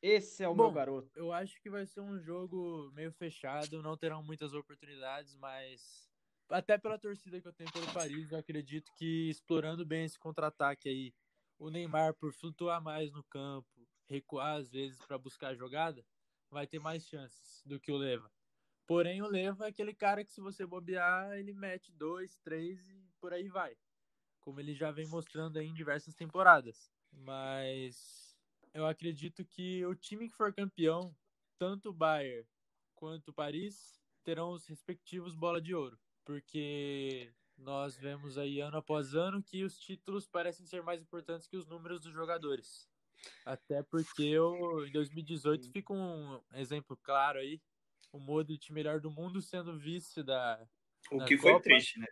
Esse é o Bom, meu garoto. Eu acho que vai ser um jogo meio fechado, não terão muitas oportunidades, mas até pela torcida que eu tenho pelo Paris, eu acredito que explorando bem esse contra-ataque aí, o Neymar, por flutuar mais no campo, recuar às vezes para buscar a jogada, vai ter mais chances do que o Leva. Porém, o Leva é aquele cara que, se você bobear, ele mete dois, três e por aí vai. Como ele já vem mostrando aí em diversas temporadas. Mas eu acredito que o time que for campeão, tanto o Bayern quanto o Paris, terão os respectivos bola de ouro. Porque nós vemos aí ano após ano que os títulos parecem ser mais importantes que os números dos jogadores. Até porque eu, em 2018 fica um exemplo claro aí, o Modric melhor do mundo sendo vice da O que Copa. foi triste, né?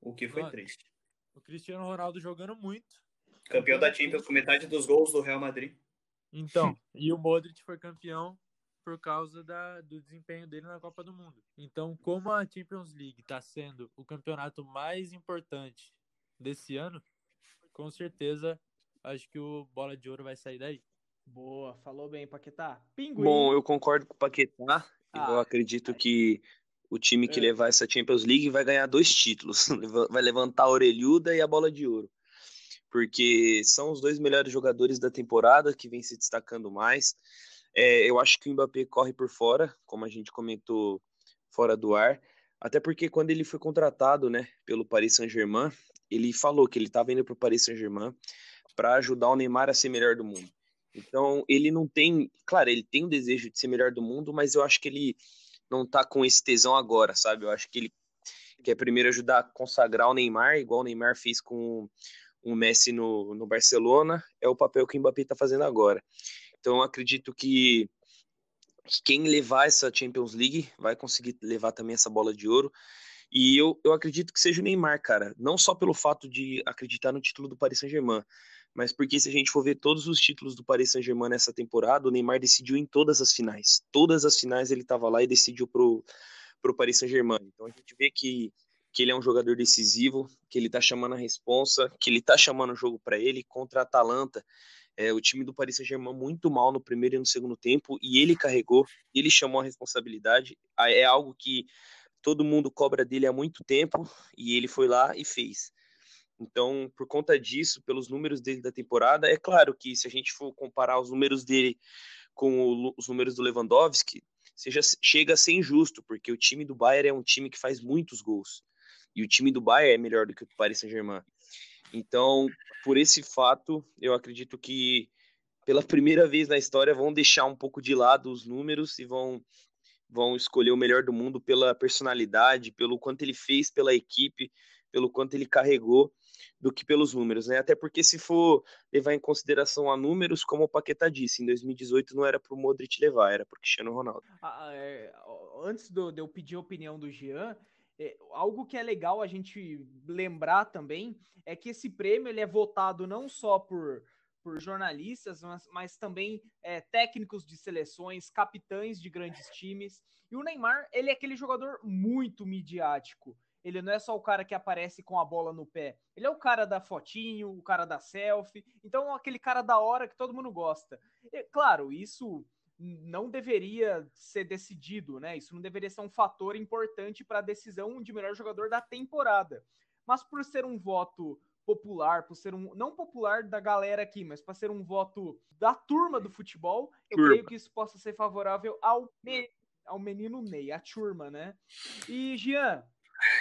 O que foi Mano, triste. O Cristiano Ronaldo jogando muito. Campeão da Champions com metade dos gols do Real Madrid. Então, e o Modric foi campeão por causa da, do desempenho dele na Copa do Mundo. Então, como a Champions League está sendo o campeonato mais importante desse ano, com certeza acho que o Bola de Ouro vai sair daí. Boa, falou bem, Paquetá. Pinguim. Bom, eu concordo com o Paquetá. Ah, eu acredito que o time que é. levar essa Champions League vai ganhar dois títulos. Vai levantar a orelhuda e a bola de ouro. Porque são os dois melhores jogadores da temporada que vem se destacando mais. É, eu acho que o Mbappé corre por fora, como a gente comentou fora do ar. Até porque quando ele foi contratado né, pelo Paris Saint-Germain, ele falou que ele estava indo para o Paris Saint-Germain para ajudar o Neymar a ser melhor do mundo. Então, ele não tem, claro, ele tem o desejo de ser melhor do mundo, mas eu acho que ele não tá com esse tesão agora, sabe? Eu acho que ele quer primeiro ajudar a consagrar o Neymar, igual o Neymar fez com o Messi no, no Barcelona, é o papel que o Mbappé tá fazendo agora. Então, acredito que quem levar essa Champions League vai conseguir levar também essa bola de ouro. E eu, eu acredito que seja o Neymar, cara. Não só pelo fato de acreditar no título do Paris Saint-Germain, mas porque se a gente for ver todos os títulos do Paris Saint-Germain nessa temporada, o Neymar decidiu em todas as finais. Todas as finais ele estava lá e decidiu pro, pro Paris Saint-Germain. Então a gente vê que, que ele é um jogador decisivo, que ele tá chamando a responsa, que ele tá chamando o jogo para ele contra a Atalanta. É, o time do Paris Saint-Germain muito mal no primeiro e no segundo tempo, e ele carregou, ele chamou a responsabilidade. É algo que todo mundo cobra dele há muito tempo, e ele foi lá e fez. Então, por conta disso, pelos números dele da temporada, é claro que se a gente for comparar os números dele com o, os números do Lewandowski, seja, chega a ser injusto, porque o time do Bayern é um time que faz muitos gols. E o time do Bayern é melhor do que o Paris Saint-Germain. Então, por esse fato, eu acredito que pela primeira vez na história vão deixar um pouco de lado os números e vão vão escolher o melhor do mundo pela personalidade, pelo quanto ele fez pela equipe, pelo quanto ele carregou do que pelos números, né? Até porque se for levar em consideração a números, como o Paquetá disse, em 2018 não era para o Modric levar, era para Cristiano Ronaldo. Ah, é, antes de eu pedir a opinião do Jean, é, algo que é legal a gente lembrar também é que esse prêmio ele é votado não só por, por jornalistas, mas, mas também é, técnicos de seleções, capitães de grandes times. E o Neymar, ele é aquele jogador muito midiático. Ele não é só o cara que aparece com a bola no pé. Ele é o cara da fotinho, o cara da selfie. Então, aquele cara da hora que todo mundo gosta. E, claro, isso não deveria ser decidido, né? Isso não deveria ser um fator importante para a decisão de melhor jogador da temporada. Mas por ser um voto popular, por ser um não popular da galera aqui, mas para ser um voto da turma do futebol, eu turma. creio que isso possa ser favorável ao, me, ao menino Ney, a turma, né? E Jean,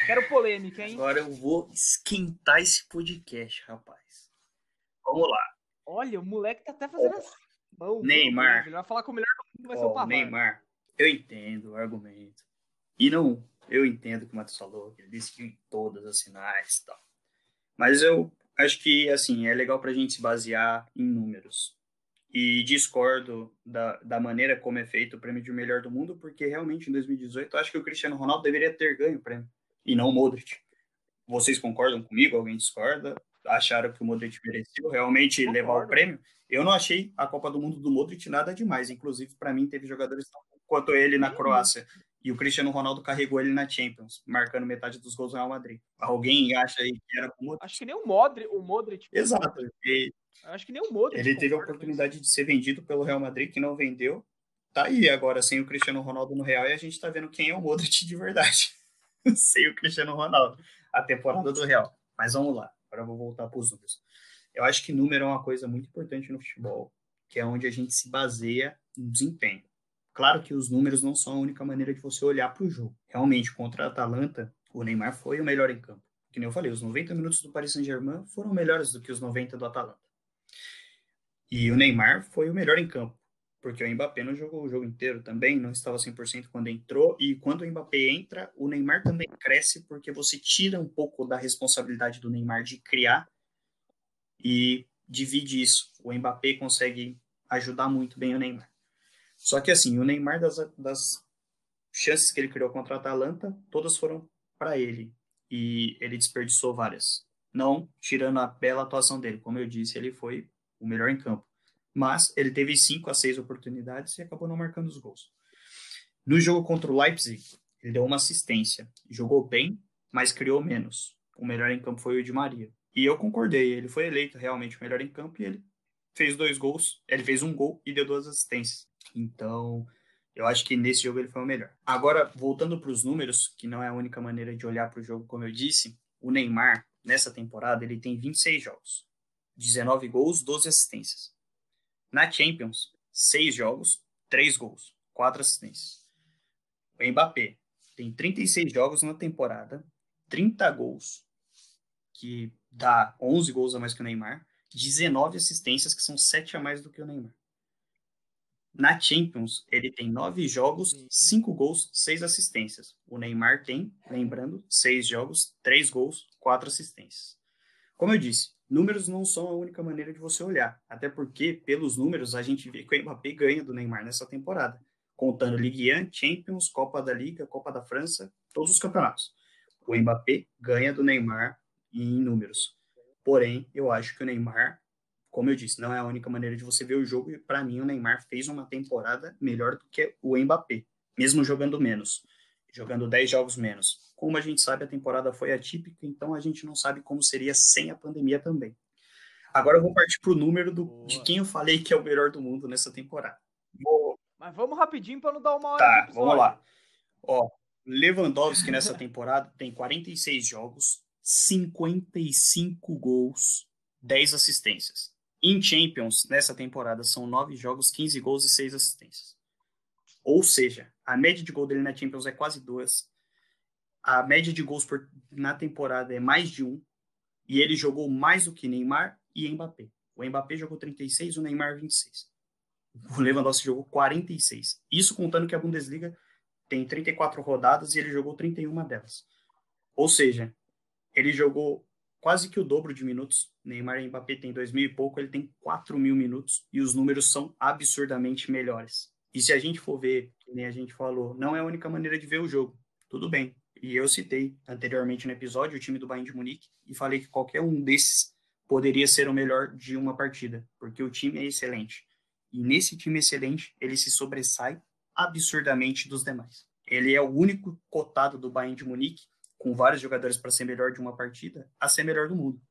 quero polêmica, hein? Agora eu vou esquentar esse podcast, rapaz. Vamos lá. Olha, o moleque tá até fazendo oh, assim. Bom, Neymar. Ele vai falar que o vai oh, ser o. Neymar. Eu entendo o argumento. E não, eu entendo que o Matheus falou, que ele decidiu em todas as finais e tal. Mas eu acho que, assim, é legal pra gente se basear em números. E discordo da, da maneira como é feito o prêmio de melhor do mundo, porque realmente em 2018 eu acho que o Cristiano Ronaldo deveria ter ganho o prêmio, e não o Modric. Vocês concordam comigo? Alguém discorda? Acharam que o Modric mereceu realmente Concordo. levar o prêmio? Eu não achei a Copa do Mundo do Modric nada demais. Inclusive, para mim, teve jogadores quanto ele na Croácia. E o Cristiano Ronaldo carregou ele na Champions, marcando metade dos gols do Real Madrid. Alguém acha aí que era como Acho que nem o Modric, o Modric. Exato. E... Acho que nem o Modric. Ele teve a oportunidade de ser vendido pelo Real Madrid, que não vendeu. Tá aí agora sem o Cristiano Ronaldo no Real e a gente tá vendo quem é o Modric de verdade. sem o Cristiano Ronaldo. A temporada do Real. Mas vamos lá. Agora eu vou voltar para os números. Eu acho que número é uma coisa muito importante no futebol, que é onde a gente se baseia no desempenho. Claro que os números não são a única maneira de você olhar para o jogo. Realmente, contra a Atalanta, o Neymar foi o melhor em campo. Que nem eu falei, os 90 minutos do Paris Saint-Germain foram melhores do que os 90 do Atalanta. E o Neymar foi o melhor em campo, porque o Mbappé não jogou o jogo inteiro também, não estava 100% quando entrou, e quando o Mbappé entra, o Neymar também cresce, porque você tira um pouco da responsabilidade do Neymar de criar e divide isso. O Mbappé consegue ajudar muito bem o Neymar. Só que assim, o Neymar das, das chances que ele criou contra a Atalanta, todas foram para ele e ele desperdiçou várias. Não tirando a bela atuação dele, como eu disse, ele foi o melhor em campo. Mas ele teve cinco a seis oportunidades e acabou não marcando os gols. No jogo contra o Leipzig, ele deu uma assistência, jogou bem, mas criou menos. O melhor em campo foi o de Maria. E eu concordei, ele foi eleito realmente o melhor em campo e ele fez dois gols, ele fez um gol e deu duas assistências. Então, eu acho que nesse jogo ele foi o melhor. Agora, voltando para os números, que não é a única maneira de olhar para o jogo, como eu disse, o Neymar, nessa temporada, ele tem 26 jogos, 19 gols, 12 assistências. Na Champions, 6 jogos, 3 gols, 4 assistências. O Mbappé tem 36 jogos na temporada, 30 gols, que dá 11 gols a mais que o Neymar, 19 assistências, que são 7 a mais do que o Neymar. Na Champions, ele tem nove jogos, cinco gols, seis assistências. O Neymar tem, lembrando, seis jogos, três gols, quatro assistências. Como eu disse, números não são a única maneira de você olhar, até porque, pelos números, a gente vê que o Mbappé ganha do Neymar nessa temporada, contando Ligue 1, Champions, Copa da Liga, Copa da França, todos os campeonatos. O Mbappé ganha do Neymar em números. Porém, eu acho que o Neymar como eu disse, não é a única maneira de você ver o jogo. E para mim, o Neymar fez uma temporada melhor do que o Mbappé, mesmo jogando menos, jogando 10 jogos menos. Como a gente sabe, a temporada foi atípica, então a gente não sabe como seria sem a pandemia também. Agora eu vou partir para o número do, de quem eu falei que é o melhor do mundo nessa temporada. Vou... Mas vamos rapidinho para não dar uma hora. Tá, vamos lá. Ó, Lewandowski nessa temporada tem 46 jogos, 55 gols, 10 assistências. Em Champions, nessa temporada, são nove jogos, 15 gols e seis assistências. Ou seja, a média de gol dele na Champions é quase duas. A média de gols por, na temporada é mais de um. E ele jogou mais do que Neymar e Mbappé. O Mbappé jogou 36, o Neymar 26. O Lewandowski jogou 46. Isso contando que a Bundesliga tem 34 rodadas e ele jogou 31 delas. Ou seja, ele jogou quase que o dobro de minutos. Neymar e Mbappé tem dois mil e pouco, ele tem quatro mil minutos e os números são absurdamente melhores. E se a gente for ver, nem a gente falou, não é a única maneira de ver o jogo. Tudo bem. E eu citei anteriormente no episódio o time do Bayern de Munique e falei que qualquer um desses poderia ser o melhor de uma partida, porque o time é excelente. E nesse time excelente, ele se sobressai absurdamente dos demais. Ele é o único cotado do Bayern de Munique com vários jogadores para ser melhor de uma partida, a ser melhor do mundo.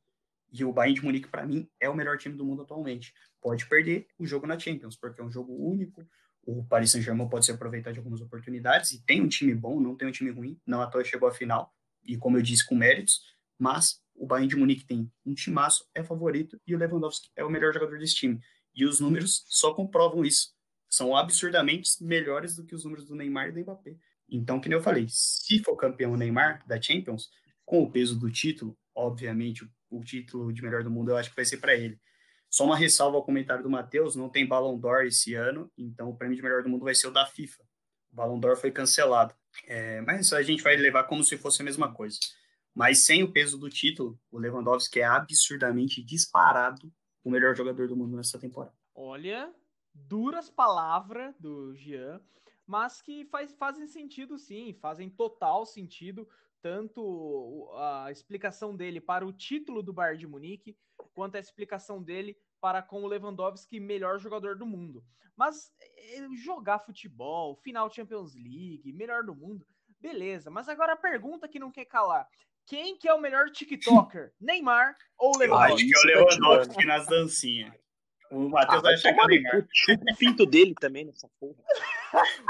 E o Bayern de Munique, para mim, é o melhor time do mundo atualmente. Pode perder o jogo na Champions, porque é um jogo único. O Paris Saint-Germain pode se aproveitar de algumas oportunidades e tem um time bom, não tem um time ruim. Não à toa chegou à final, e como eu disse, com méritos. Mas o Bayern de Munique tem um timaço, é favorito, e o Lewandowski é o melhor jogador desse time. E os números só comprovam isso. São absurdamente melhores do que os números do Neymar e do Mbappé. Então, que nem eu falei, se for campeão o Neymar da Champions, com o peso do título, obviamente o, o título de melhor do mundo eu acho que vai ser para ele. Só uma ressalva ao comentário do Matheus, não tem Ballon d'Or esse ano, então o prêmio de melhor do mundo vai ser o da FIFA. O Ballon d'Or foi cancelado. É, mas a gente vai levar como se fosse a mesma coisa. Mas sem o peso do título, o Lewandowski é absurdamente disparado o melhor jogador do mundo nessa temporada. Olha, duras palavras do Jean, mas que faz, fazem sentido sim, fazem total sentido, tanto a explicação dele para o título do Bayern de Munique, quanto a explicação dele para com o Lewandowski melhor jogador do mundo. Mas eh, jogar futebol, final Champions League, melhor do mundo, beleza. Mas agora a pergunta que não quer calar. Quem que é o melhor TikToker? Neymar ou Lewandowski? Acho que é o Lewandowski nas dancinhas. O Matheus ah, vai chegar Neymar. O pinto dele também nessa porra.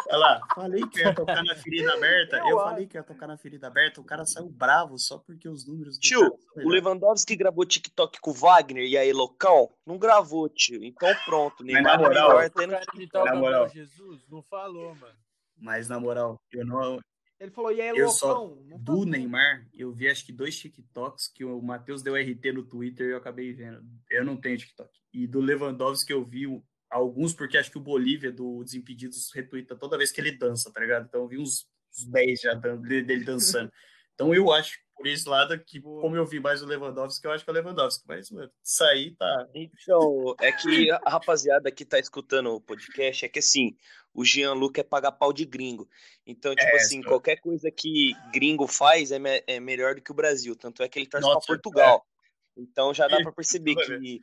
Olha lá, falei que ia tocar na ferida aberta. Eu, eu falei que ia tocar na ferida aberta. O cara saiu bravo só porque os números. Tio, o Lewandowski gravou TikTok com o Wagner e aí Local não gravou, tio. Então pronto. Neymar Mas na moral, melhor, tendo... na moral. Jesus não falou, mano. Mas na moral, eu não, ele falou, e aí, eu só, do Neymar, eu vi acho que dois TikToks que o Matheus deu RT no Twitter e eu acabei vendo. Eu não tenho TikTok. E do Lewandowski eu vi alguns, porque acho que o Bolívia do Desimpedidos retuita toda vez que ele dança, tá ligado? Então eu vi uns, uns 10 já dele dançando. Então eu acho por esse lado que, como eu vi mais o Lewandowski, eu acho que é o Lewandowski. Mas, mano, isso aí tá. Então, é que a rapaziada que tá escutando o podcast é que assim, o Jean-Luc é pagar pau de gringo. Então, tipo é, assim, só... qualquer coisa que gringo faz é, me é melhor do que o Brasil. Tanto é que ele torce pra Portugal. É. Então já dá para perceber que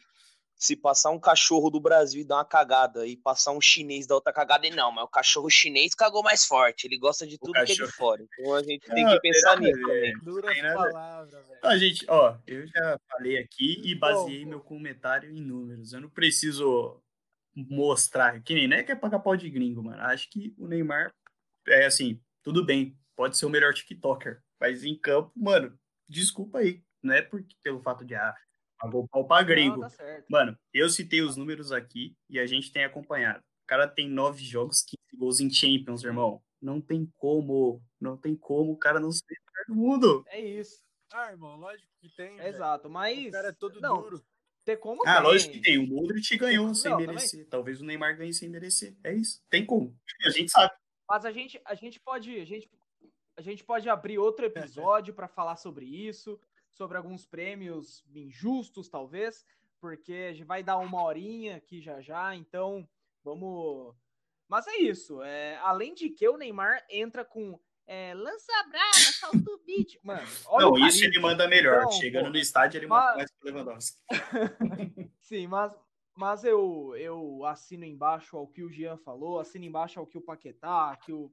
se passar um cachorro do Brasil e dar uma cagada e passar um chinês da outra cagada, e não, mas o cachorro chinês cagou mais forte, ele gosta de tudo que é de fora. Então a gente tem que pensar nisso também. Duras palavras, velho. A gente, ó, eu já falei aqui e baseei meu comentário em números. Eu não preciso mostrar, que nem né, que é pagar pau de gringo, mano. Acho que o Neymar é assim, tudo bem, pode ser o melhor TikToker, mas em campo, mano, desculpa aí, não é porque pelo fato de ah, Pagou pau pra gringo. Não, tá Mano, eu citei os números aqui e a gente tem acompanhado. O cara tem nove jogos, 15 gols em Champions, irmão. Não tem como. Não tem como o cara não ser o melhor do mundo. É isso. Ah, irmão, lógico que tem. Exato, mas. O cara é todo não, duro. Tem como Ah, tem. lógico que tem. O Modric ganhou não, sem merecer. Também. Talvez o Neymar ganhe sem merecer. É isso. Tem como. A gente sabe. Mas a gente, a gente pode. A gente, a gente pode abrir outro episódio para falar sobre isso sobre alguns prêmios injustos, talvez, porque a gente vai dar uma horinha aqui já já, então vamos. Mas é isso. É, além de que o Neymar entra com é, lança brava, salto beat. Mano, olha Não, isso ele manda melhor. Então, Chegando pô, no estádio, ele mas... manda mais que o Lewandowski. Sim, mas, mas eu, eu assino embaixo ao que o Jean falou, assino embaixo ao que o Paquetá, que o,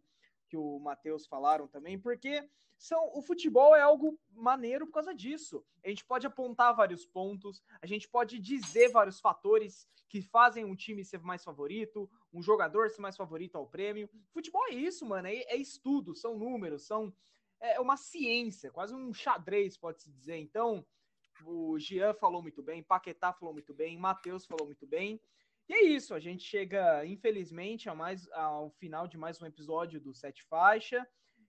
que o Matheus falaram também, porque são o futebol é algo maneiro por causa disso. A gente pode apontar vários pontos, a gente pode dizer vários fatores que fazem um time ser mais favorito, um jogador ser mais favorito ao prêmio. Futebol é isso, mano, é, é estudo, são números, são é uma ciência, quase um xadrez, pode-se dizer. Então, o Jean falou muito bem, Paquetá falou muito bem, Matheus falou muito bem. E é isso, a gente chega, infelizmente, a mais, ao final de mais um episódio do Sete Faixa.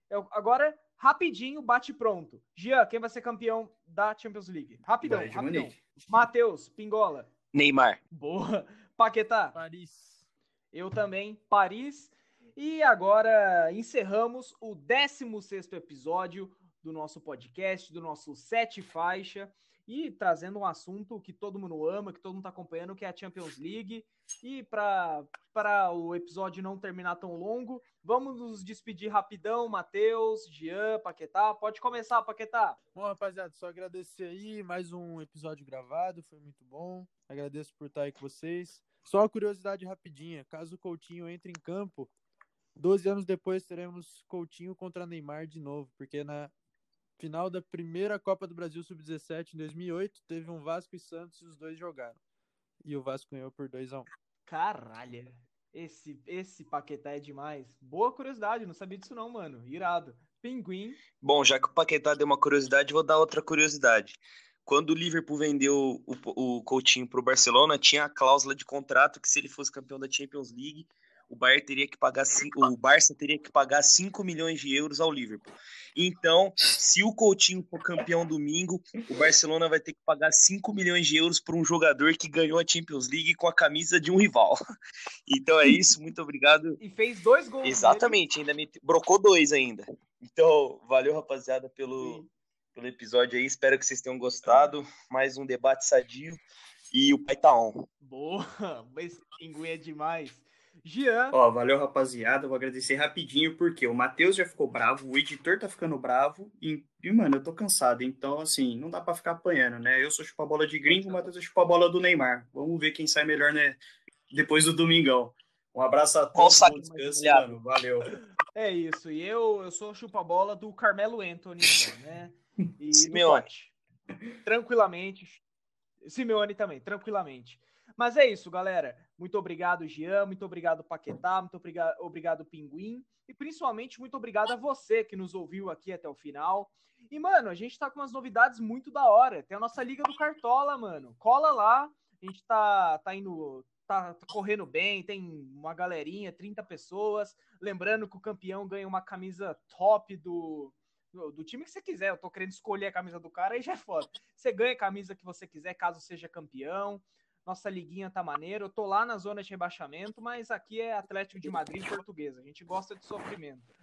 Eu, agora, rapidinho, bate pronto. Jean, quem vai ser campeão da Champions League? Rapidão, vai, rapidão. Matheus, Pingola. Neymar. Boa. Paquetá. Paris. Eu também, Paris. E agora encerramos o 16 episódio do nosso podcast, do nosso Sete Faixa e trazendo um assunto que todo mundo ama, que todo mundo está acompanhando, que é a Champions League. E para o episódio não terminar tão longo, vamos nos despedir rapidão, Matheus, Jean, Paquetá. Pode começar, Paquetá. Bom, rapaziada, só agradecer aí, mais um episódio gravado, foi muito bom. Agradeço por estar aí com vocês. Só uma curiosidade rapidinha, caso o Coutinho entre em campo, 12 anos depois teremos Coutinho contra Neymar de novo, porque na Final da primeira Copa do Brasil Sub-17 em 2008, teve um Vasco e Santos e os dois jogaram. E o Vasco ganhou por 2 a 1 Caralho, esse, esse Paquetá é demais. Boa curiosidade, não sabia disso não, mano. Irado. Pinguim. Bom, já que o Paquetá deu uma curiosidade, vou dar outra curiosidade. quando o Liverpool vendeu o, o Coutinho para o Barcelona, tinha a cláusula de contrato que se ele fosse campeão da Champions League, o Bayern teria que pagar o Barça teria que pagar 5 milhões de euros ao Liverpool. Então, se o Coutinho for campeão domingo, o Barcelona vai ter que pagar 5 milhões de euros por um jogador que ganhou a Champions League com a camisa de um rival. Então é isso, muito obrigado. E fez dois gols. Exatamente, ainda me brocou dois ainda. Então, valeu rapaziada pelo pelo episódio aí. Espero que vocês tenham gostado. Mais um debate sadio e o pai tá on. Boa, esse pinguim é demais. Jean. Ó, valeu, rapaziada. Vou agradecer rapidinho, porque o Matheus já ficou bravo, o editor tá ficando bravo, e, e, mano, eu tô cansado. Então, assim, não dá pra ficar apanhando, né? Eu sou chupa bola de gringo, o Matheus é chupa bola do Neymar. Vamos ver quem sai melhor, né? Depois do domingão. Um abraço a todos, bom descanso, mano. Valeu. É isso. E eu, eu sou chupa bola do Carmelo Anthony, né? E Simeone. Tranquilamente. Simeone também, tranquilamente. Mas é isso, galera. Muito obrigado, Jean. Muito obrigado, Paquetá. Muito obrigado, obrigado, Pinguim. E principalmente, muito obrigado a você que nos ouviu aqui até o final. E, mano, a gente tá com umas novidades muito da hora. Tem a nossa Liga do Cartola, mano. Cola lá. A gente tá, tá indo. Tá, correndo bem, tem uma galerinha, 30 pessoas. Lembrando que o campeão ganha uma camisa top do, do, do, time que você quiser. Eu tô querendo escolher a camisa do cara, aí já é foda. Você ganha a camisa que você quiser, caso seja campeão. Nossa liguinha tá maneiro. Eu tô lá na zona de rebaixamento, mas aqui é Atlético de Madrid portuguesa. A gente gosta de sofrimento.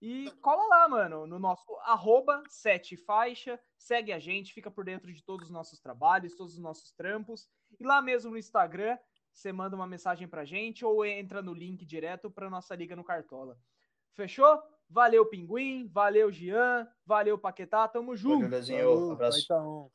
E cola lá, mano, no nosso arroba sete faixa. Segue a gente, fica por dentro de todos os nossos trabalhos, todos os nossos trampos. E lá mesmo no Instagram, você manda uma mensagem pra gente ou entra no link direto pra nossa liga no Cartola. Fechou? Valeu, Pinguim. Valeu, Jean. Valeu, Paquetá. Tamo junto. Valeu, Abraço.